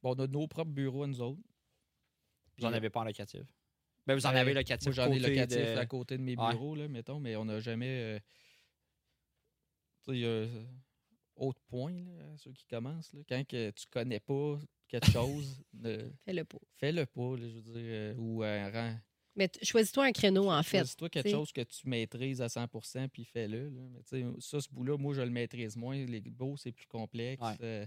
Bon, on a nos propres bureaux à nous autres. vous n'en avez pas en locatif? Ben, vous en euh, avez locatif. Moi, j'en ai locatif de- à côté de mes Ouais. bureaux, là, mettons, mais on n'a jamais. euh, tu sais, euh, autre point, là, à ceux qui commencent. là. Quand que tu connais pas quelque chose, ne- Fais-le pas. fais-le pas, là, je veux dire, euh, ou un rang. Mais choisis-toi un créneau, en fait. toi quelque t'sais. chose que tu maîtrises à 100% puis fais-le. là. Mais tu sais, ça, ce bout-là, moi, je le maîtrise moins. Les beaux, c'est plus complexe. Ouais. Euh,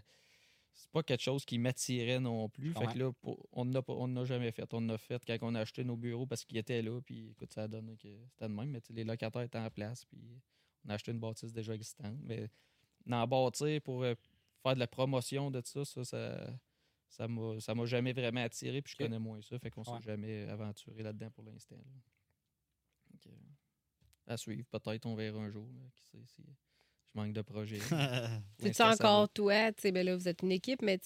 c'est pas quelque chose qui m'attirait non plus. Fait que là, pour- on n'a pas- on n'a jamais fait. On a fait quand on a acheté nos bureaux parce qu'ils étaient là. Puis écoute, ça a donné que c'était de même. Mais tu sais, les locataires étaient en place. Puis on a acheté une bâtisse déjà existante. Mais d'en bâtir pour euh, faire de la promotion de ça, ça, ça. Ça m'a, ça m'a jamais vraiment attiré, puis je connais moins ça, fait qu'on Ouais. s'est jamais aventuré là-dedans pour l'instant. là. Donc, euh, à suivre, peut-être on verra un jour. là, qui sait si je manque de projet. C'est encore toi, tu sais, ben là, vous êtes une équipe, mais tu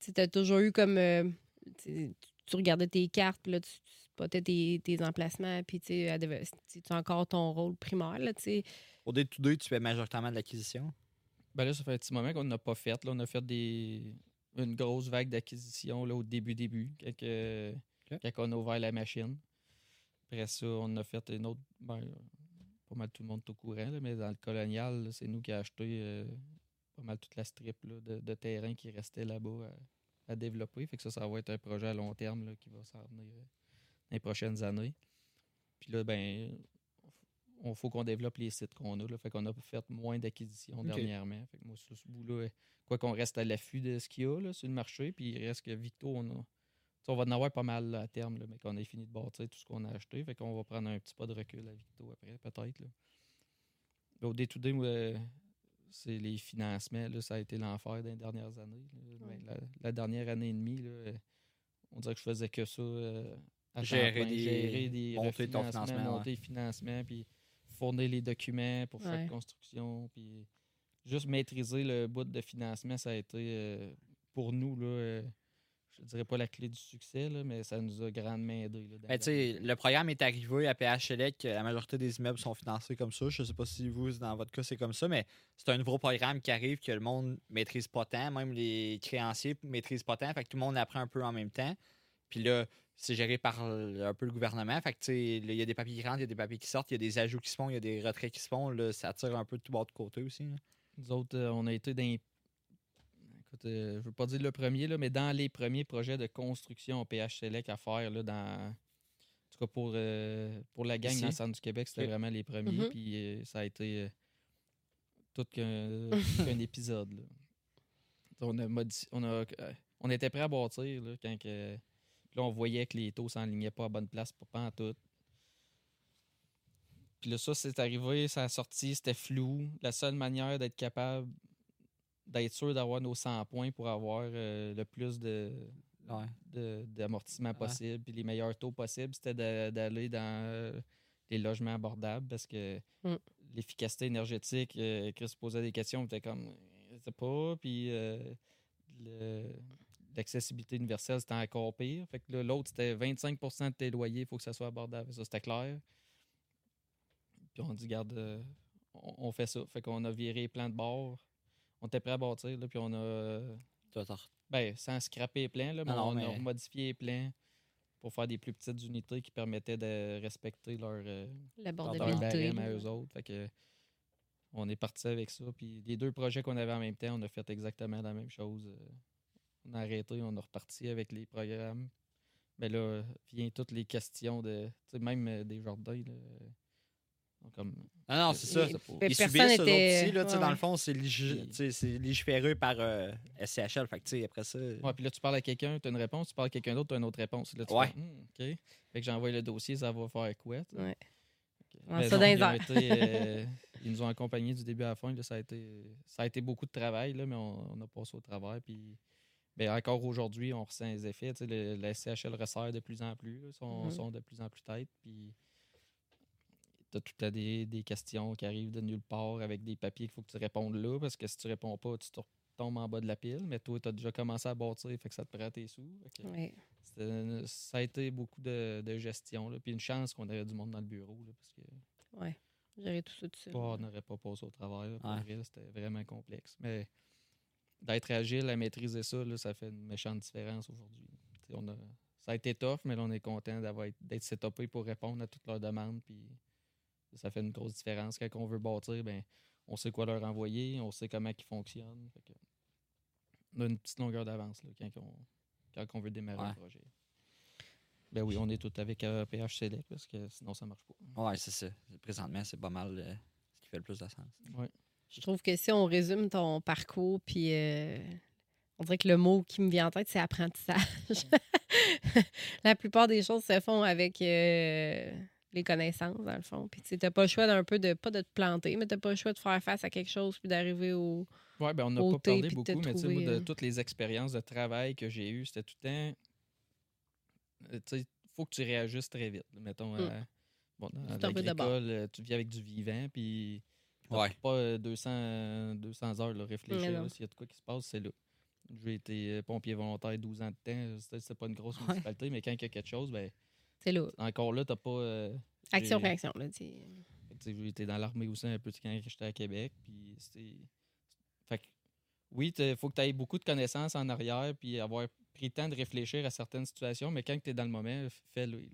sais, tu as toujours eu comme. euh, tu regardais tes cartes, puis là, tu, tu spottais tes, tes emplacements, puis tu as encore ton rôle primaire, là. Au day-to-day, tu fais majoritairement de l'acquisition? Ben là, ça fait un petit moment qu'on n'a pas fait. Là, on a fait des une grosse vague d'acquisition là, au début, début, quand, Ok. quand on a ouvert la machine. Après ça, on a fait une autre. Ben, euh, pas mal tout le monde est au courant, là, mais dans le colonial, c'est nous qui avons acheté euh, pas mal toute la strip là, de, de terrain qui restait là-bas à, à développer. Fait que ça, ça va être un projet à long terme là, qui va s'en venir euh, les prochaines années. Puis là, ben, on faut qu'on développe les sites qu'on a. Là, fait qu'on a fait moins d'acquisitions dernièrement. Fait que moi, sur ce bout-là, quoi qu'on reste à l'affût de ce qu'il y a là, sur le marché, puis il reste que Victo, on a. on va en avoir pas mal à terme, là, mais qu'on ait fini de bâtir tout ce qu'on a acheté. Fait qu'on va prendre un petit pas de recul à Victo après, peut-être. Au day-to-day, moi, c'est les financements. Là, ça a été l'enfer dans les dernières années. là. Ben, la, la dernière année et demie, là, on dirait que je faisais que ça. euh, à Gérer des- gérer des monter ton financement, ouais. monter le financement, puis fournir les documents pour Ouais. chaque construction. Puis juste maîtriser le bout de financement, ça a été euh, pour nous, là, euh, je dirais pas la clé du succès, là, mais ça nous a grandement aidé. Là, Ben, tu sais, le programme est arrivé à PHLEC. La majorité des immeubles sont financés comme ça. Je ne sais pas si vous, dans votre cas, c'est comme ça, mais c'est un nouveau programme qui arrive que le monde maîtrise pas tant. Même les créanciers maîtrisent pas tant. Fait que tout le monde apprend un peu en même temps. Puis là, c'est géré par un peu le gouvernement. Fait que, tu sais, il y a des papiers qui rentrent, il y a des papiers qui sortent, il y a des ajouts qui se font, il y a des retraits qui se font. Là, ça tire un peu de tout bord de côté aussi. là. Nous autres, euh, on a été dans. les- Écoute, euh, je veux pas dire le premier, là, mais dans les premiers projets de construction au PH Select à faire, là, dans. En tout cas, pour, euh, pour la gang Ici? dans le centre du Québec, c'était vraiment les premiers. Mhm. Puis euh, ça a été euh, tout qu'un qu'un épisode. Là. On, a on, a, euh, on était prêt à bâtir là, quand que, là, on voyait que les taux s'enlignaient pas à bonne place pour pas en tout. Puis là, ça, c'est arrivé, ça a sorti, c'était flou. La seule manière d'être capable d'être sûr d'avoir nos 100 points pour avoir euh, le plus de, Ouais. de- d'amortissement possible puis les meilleurs taux possibles, c'était d'aller dans euh, les logements abordables parce que Mm. l'efficacité énergétique, euh, Chris posait des questions, on était comme, je sais pas, puis euh, le- l'accessibilité universelle, c'était encore pire. Fait que l'autre, c'était 25 de tes loyers, il faut que ça soit abordable. Ça, c'était clair. Puis on dit, garde, euh, on, on fait ça. Fait qu'on a viré plein de bords. On était prêt à bâtir, là, puis on a. euh, ben, sans scraper plein, là, mais Non, on a modifié plein pour faire des plus petites unités qui permettaient de respecter leur, euh, leur à eux autres. Fait que on est parti avec ça. Puis les deux projets qu'on avait en même temps, on a fait exactement la même chose. Euh, On a arrêté, on a reparti avec les programmes. Mais là, vient toutes les questions de. Tu sais, même euh, des jardins. Là, euh, comme, Non, non, c'est ça. Ils personne subissent eux autres était- aussi, là, ouais, dans le fond, c'est légiféré par euh, SCHL. Fait que, tu sais, après ça. Ouais, puis là, tu parles à quelqu'un, tu as une réponse, tu parles à quelqu'un d'autre, tu as une autre réponse. Là, tu Ouais. fais, Hmm, OK. Fait que j'envoie le dossier, ça va faire quoi? Ouais. Ça ils, ont airs. été, euh, ils nous ont accompagnés du début à la fin. Là, ça, a été, ça a été beaucoup de travail, là, mais on, on a passé au travail. Puis, ben, encore aujourd'hui, on ressent les effets. tu sais, Le, la SCHL resserre de plus en plus. Ils sont, Mhm. sont de plus en plus têtes. Puis, tu as tout à des, des questions qui arrivent de nulle part avec des papiers qu'il faut que tu répondes là. Parce que si tu réponds pas, tu te retombes en bas de la pile. Mais toi, tu as déjà commencé à bâtir, fait que ça te prend tes sous. Que une- ça a été beaucoup de, de gestion. Là. Puis une chance qu'on avait du monde dans le bureau. là, parce que Ouais. Gérer tout ça tout seul. on n'aurait pas passé au travail. là, pour Ouais. vrai, C'était vraiment complexe. Mais d'être agile, à maîtriser ça, là, ça fait une méchante différence aujourd'hui. On a- Ça a été tough, mais là, on est content d'avoir d'être setupé pour répondre à toutes leurs demandes. Puis ça fait une grosse différence. Quand on veut bâtir, ben, on sait quoi leur envoyer, on sait comment ils fonctionnent. Fait que on a une petite longueur d'avance là, quand, on, quand on veut démarrer Ouais. un projet. Ben oui, on est tout avec euh, PH Select parce que sinon ça marche pas. Ouais, c'est ça. Présentement, c'est pas mal euh, ce qui fait le plus de sens. Je trouve que si on résume ton parcours, puis euh, on dirait que le mot qui me vient en tête, c'est apprentissage. La plupart des choses se font avec euh, les connaissances, dans le fond. Puis tu n'as pas le choix d'un peu de, pas de te planter, mais tu n'as pas le choix de faire face à quelque chose, puis d'arriver au. Ouais, ben on n'a pas parlé beaucoup, mais tu sais, moi, de euh, toutes les expériences de travail que j'ai eues, c'était tout le temps. Tu sais, il faut que tu réagisses très vite. Mettons, Mm. à- bon, dans Tu vis avec du vivant, puis Ouais. pas euh, 200, 200 heures là, réfléchir. S'il y a de quoi qui se passe, c'est là. J'ai été euh, pompier volontaire 12 ans de temps. C'était pas une grosse Ouais. municipalité, mais quand il y a quelque chose, ben, C'est là. encore là, t'as pas. euh, Action-réaction. là, J'ai été dans l'armée aussi un peu quand j'étais à Québec. Puis c'était. Fait que, oui, il faut que tu aies beaucoup de connaissances en arrière puis avoir pris le temps de réfléchir à certaines situations, mais quand tu es dans le moment, fais-le.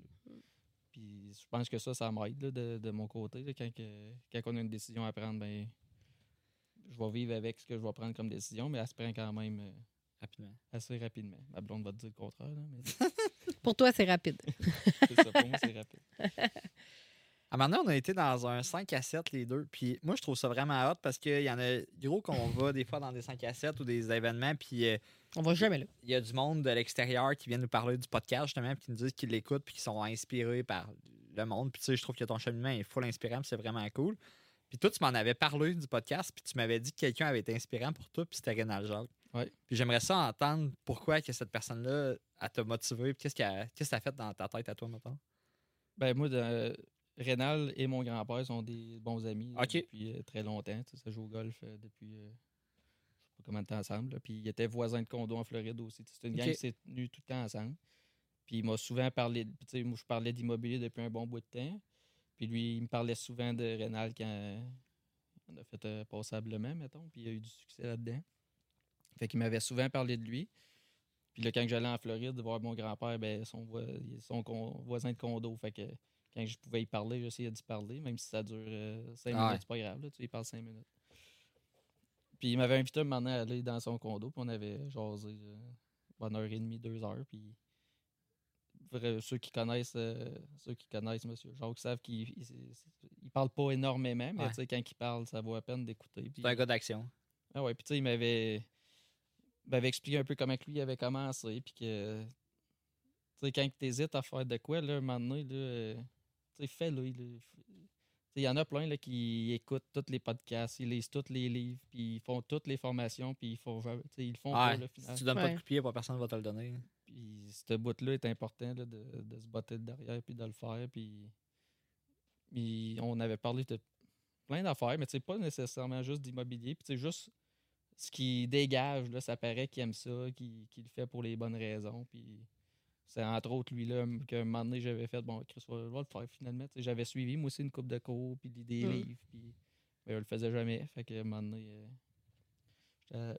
Puis je pense que ça, ça m'aide là, de, de mon côté. là, quand, que- quand on a une décision à prendre, ben je vais vivre avec ce que je vais prendre comme décision, mais elle se prend quand même euh, Rapidement. assez rapidement. Ma blonde va te dire le contraire, là, mais Pour toi, c'est rapide. c'est ça, pour moi, c'est rapide. À un moment donné, on a été dans un 5 à 7 les deux. Puis moi, je trouve ça vraiment hot parce qu'il y en a gros qu'on va des fois dans des 5 à 7 ou des événements. Puis euh, On va jamais là. il y a du monde de l'extérieur qui vient nous parler du podcast justement, puis qui nous disent qu'ils l'écoutent puis qu'ils sont inspirés par le monde. Puis tu sais, je trouve que ton cheminement est full inspirant, puis c'est vraiment cool. Puis toi, tu m'en avais parlé du podcast, puis tu m'avais dit que quelqu'un avait été inspirant pour toi, puis c'était Rénal Jacques. Ouais. Puis j'aimerais ça entendre pourquoi que cette personne-là, elle t'a motivé, puis qu'est-ce qu'elle qu'est-ce que ça a fait dans ta tête à toi, maintenant? Ben moi, de- Rénal et mon grand-père sont des bons amis là, depuis euh, très longtemps. Ça joue au golf euh, depuis euh, pas temps ensemble. là. Puis ils étaient voisins de condo en Floride aussi. C'est une gang qui s'est tenue tout le temps ensemble. Puis il m'a souvent parlé, tu sais, moi je parlais d'immobilier depuis un bon bout de temps. Puis lui, il me parlait souvent de Rénal quand on a fait euh, passablement, mettons. Puis il a eu du succès là-dedans. Fait qu'il m'avait souvent parlé de lui. Puis là, quand j'allais en Floride voir mon grand-père, ben, son, voisin de condo. Fait que quand je pouvais y parler, j'essayais d'y parler, même si ça dure 5 Ah ouais. minutes, c'est pas grave. Là, tu parle 5 minutes. Puis il m'avait invité un moment donné à aller dans son condo, puis on avait jasé euh, bonne heure et demie, deux heures. Puis ceux qui connaissent euh, ceux qui connaissent M. Jacques savent qu'il il, il- il parle pas énormément, mais Ouais. tu sais, quand il parle, ça vaut la peine d'écouter. C'est un gars d'action. ah ouais, puis tu sais, il m'avait, expliqué un peu comment lui avait commencé, puis que, tu sais, quand tu hésites à faire de quoi, là, un moment donné, là, euh, tu sais, fais-le. là. F- tu sais, Il y en a plein là, qui écoutent tous les podcasts, ils lisent tous les livres, puis ils font toutes les formations, puis ils font, jamais- tu sais, ils le font Ouais. là, Si finalement. tu donnes pas de Ouais. coup de pied, pas personne va te le donner. Puis ce bout-là est important là, de, de se botter derrière puis de le faire. Puis, puis on avait parlé de plein d'affaires, mais c'est pas nécessairement juste d'immobilier. Puis c'est juste ce qui dégage, là, ça paraît qu'il aime ça, qu'il qu'il le fait pour les bonnes raisons. Puis c'est entre autres lui-là qu'un moment donné j'avais fait, bon, Chris, va le faire finalement. Tu sais, J'avais suivi moi aussi une coupe de cours, puis des Mm. livres, puis mais je le faisais jamais. Fait que un moment donné, euh, j'étais-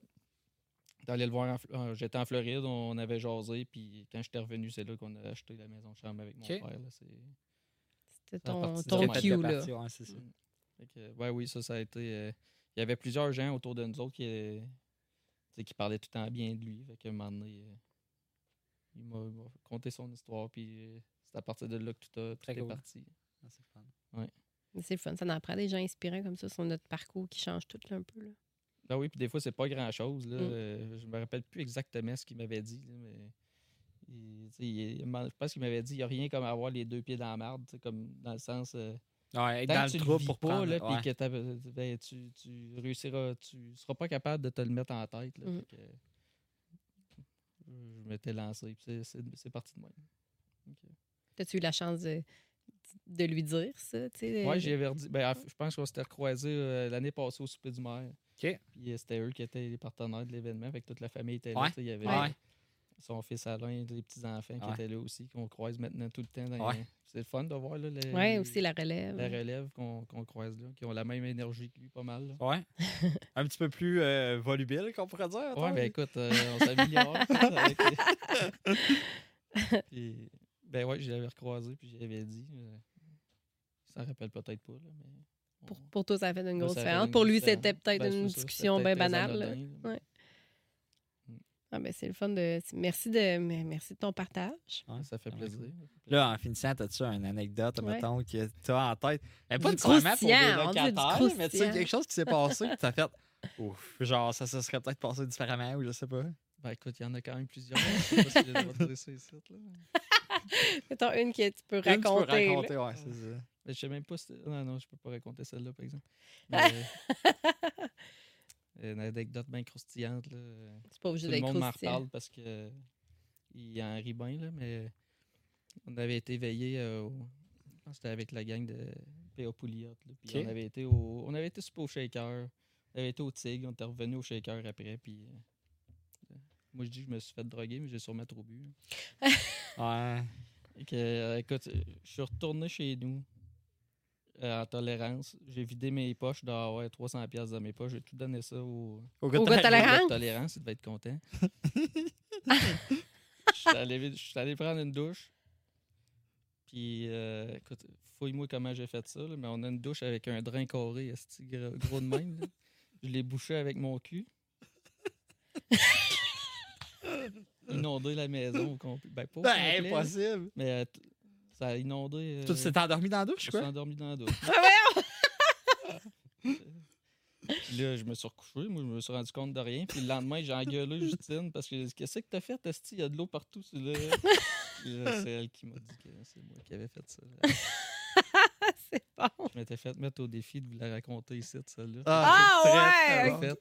J'étais allé le voir, en Fl- j'étais en Floride, on avait jasé, puis quand j'étais revenu, c'est là qu'on a acheté la maison de chambre avec mon Ok. père. là, c'est- C'était ton, ton que cue, là. parti, ouais, c'est ça. Fait que, ouais, oui, ça, ça a été. euh, il y avait plusieurs gens autour de nous autres qui, euh, qui parlaient tout le temps bien de lui. Fait qu'à un moment donné, euh, il m'a conté son histoire, puis euh, c'est à partir de là que tout, a, tout Très est cool. parti. Ah, c'est fun. C'est le fun. Ça en prend des gens inspirants comme ça sur notre parcours qui change tout là, un peu. Là. Ah oui, puis des fois, c'est pas grand-chose. là. Mm. Euh, je me rappelle plus exactement ce qu'il m'avait dit, là, mais. il- je pense qu'il m'avait dit il n'y a rien comme avoir les deux pieds dans la marde, comme dans le sens. euh, Ouais, être Tant dans que tu le trou vis pour pas, prendre. là, ouais. que ben, tu, tu réussiras, tu seras pas capable de te le mettre en tête. Là. Fait que, je m'étais lancé, puis c'est- parti de moi. As-tu eu la chance de, de lui dire ça? j'y avais redit. Ben, je pense qu'on s'était recroisés euh, l'année passée au souper du maire. OK. Puis euh, c'était eux qui étaient les partenaires de l'événement, fait que toute la famille était là. Ouais. Il y avait Ouais. Son fils Alain, les petits-enfants qui étaient là aussi, qu'on croise maintenant tout le temps. dans Ouais. les- C'est le fun de voir là, les- Ouais, aussi la relève. la relève qu'on qu'on croise là, qui ont la même énergie que lui, pas mal. là. Ouais. un petit peu plus euh, volubile, qu'on pourrait dire. Ouais, attends. ben écoute, euh, on s'améliore. Avec puis, ben ouais, je l'avais recroisé, puis j'avais dit. euh, il s'en rappelle peut-être pas, là, mais Pour, pour toi, ça a fait une grosse ça différence. Pour lui, c'était peut-être Ben, une ça, discussion bien banale. anodin. Ouais. Ah, ben, c'est le fun de. Merci de, merci de ton partage. Ouais. Ça fait Ah, plaisir. Là, en finissant, as-tu une anecdote, Ouais. mettons, que tu as en tête? Mais pas Du nécessairement pour des locataires, mais tu sais, quelque chose qui s'est passé, tu as fait. Ouf, genre, ça se serait peut-être passé différemment ou je sais pas. Ben écoute, il y en a quand même plusieurs. Je sais pas si j'ai le droit de ici, là. Mettons une que tu peux Une, tu peux raconter. là. raconter, ouais, c'est ça. Mais je sais même pas si. Non, non, je peux pas raconter celle-là, par exemple. Mais, une anecdote bien croustillante, là. C'est pas obligé Tout le monde m'en reparle parce que euh, il en rit bien, là, mais on avait été veillé euh, au- je pense que c'était avec la gang de P.A. Pouliot. là, puis on avait été au. On avait été au shaker. On avait été au Tigre, on était revenu au shaker après, puis. euh, moi je dis que je me suis fait droguer, mais j'ai sûrement trop bu. Ouais. Que, euh, écoute, je suis retourné chez nous en tolérance. J'ai vidé mes poches d'avoir 300 pièces dans mes poches. J'ai tout donné ça au, Au gars de tolérance? Il devait être content. Je suis allé, je suis allé prendre une douche. Puis, euh, écoute, fouille-moi comment j'ai fait ça. là, mais on a une douche avec un drain carré, esti, gros, gros de même. là. Je l'ai bouché avec mon cul. Inondé la maison au complet. Ben, pas Ben, impossible. mais euh, ça a inondé. Tu euh, t'es endormi dans la je douche, me suis quoi? endormi dans la douche. Puis là, je me suis recouché. Moi, je me suis rendu compte de rien. Puis le lendemain, j'ai engueulé Justine parce que j'ai dit Qu'est-ce que t'as fait, Esti? Il y a de l'eau partout. le- c'est elle qui m'a dit que c'est moi qui avais fait ça. c'est bon. Je m'étais fait mettre au défi de vous la raconter ici, de celle-là. Ah, très, ouais, bon.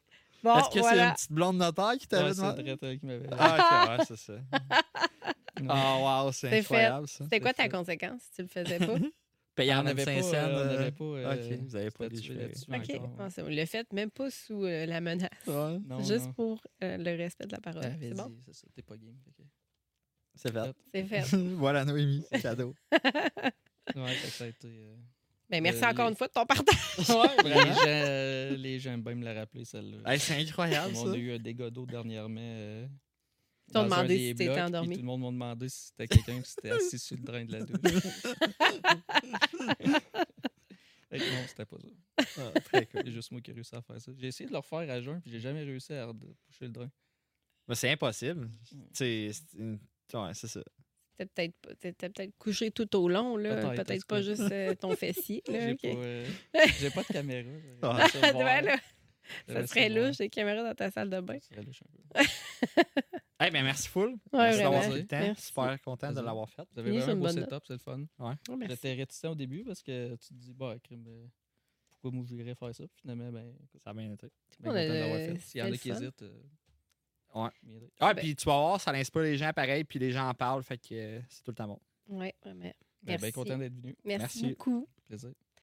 Bon, Est-ce que c'est une petite blonde notaire qui t'avait Ouais, c'est demandé? Qui m'avait Ah, ok, ouais, c'est ça. Ah, wow, c'est incroyable, ça. C'était quoi ta fait. conséquence si tu le faisais pas? Payé on en n'avait 25 pas, cents. euh, on euh, n'avait pas. euh, ok, vous avez pas légiféré. là-dessus OK. encore. Ah, c'est bon. Le fait même pas sous euh, la menace. ouais, Non, Juste non. pour euh, le respect de la parole. C'est bon? dit, c'est ça, t'es pas game. fait que- c'est fait. C'est fait. voilà, Noémie, c'est cadeau. Ouais, fait ça a été. euh, Ben, merci Euh, encore les- une fois de ton partage. ouais, les, gens, euh, les gens aiment bien me la rappeler, celle-là. Hey, c'est incroyable, Tout ça. a eu un dégât d'eau dernièrement. euh, Ils t'ont demandé si t'étais endormi. Tout le monde m'a demandé si c'était quelqu'un qui s'était assis sur le drain de la douche. Non, c'était pas ça. Ah, très cool. C'est juste moi qui ai réussi à faire ça. J'ai essayé de le refaire à jeun, puis j'ai jamais réussi à pousser le drain. Mais c'est impossible. Tu sais, c'est une- ouais, c'est ça. T'étais peut-être peut-être couché tout au long, là. Peut-être, pas juste euh, ton fessier. Là, J'ai ok. pas, euh, j'ai pas de caméra. Ah. Ça ça serait louche, des caméras dans ta salle de bain. Ça serait louche un peu. Hey, ben merci full. Ouais, merci d'avoir pris le temps. Merci. Super content de l'avoir fait. Vous avez Oui, vraiment c'est un beau bonne setup, c'est le fun. Ouais. J'étais réticent au début parce que tu te dis, bah, crime, euh, pourquoi moi j'irais faire ça? Puis finalement, ben, écoute, Ça a bien été. bien content de l'avoir fait. S'il y en a qui hésitent, euh, Ouais. Ah, Ben- puis tu vas voir, ça inspire les gens pareil, puis les gens en parlent, fait que euh, c'est tout le temps bon. Ouais, vraiment. Ben, bien content d'être venu. Merci, Merci. beaucoup. Plaisir.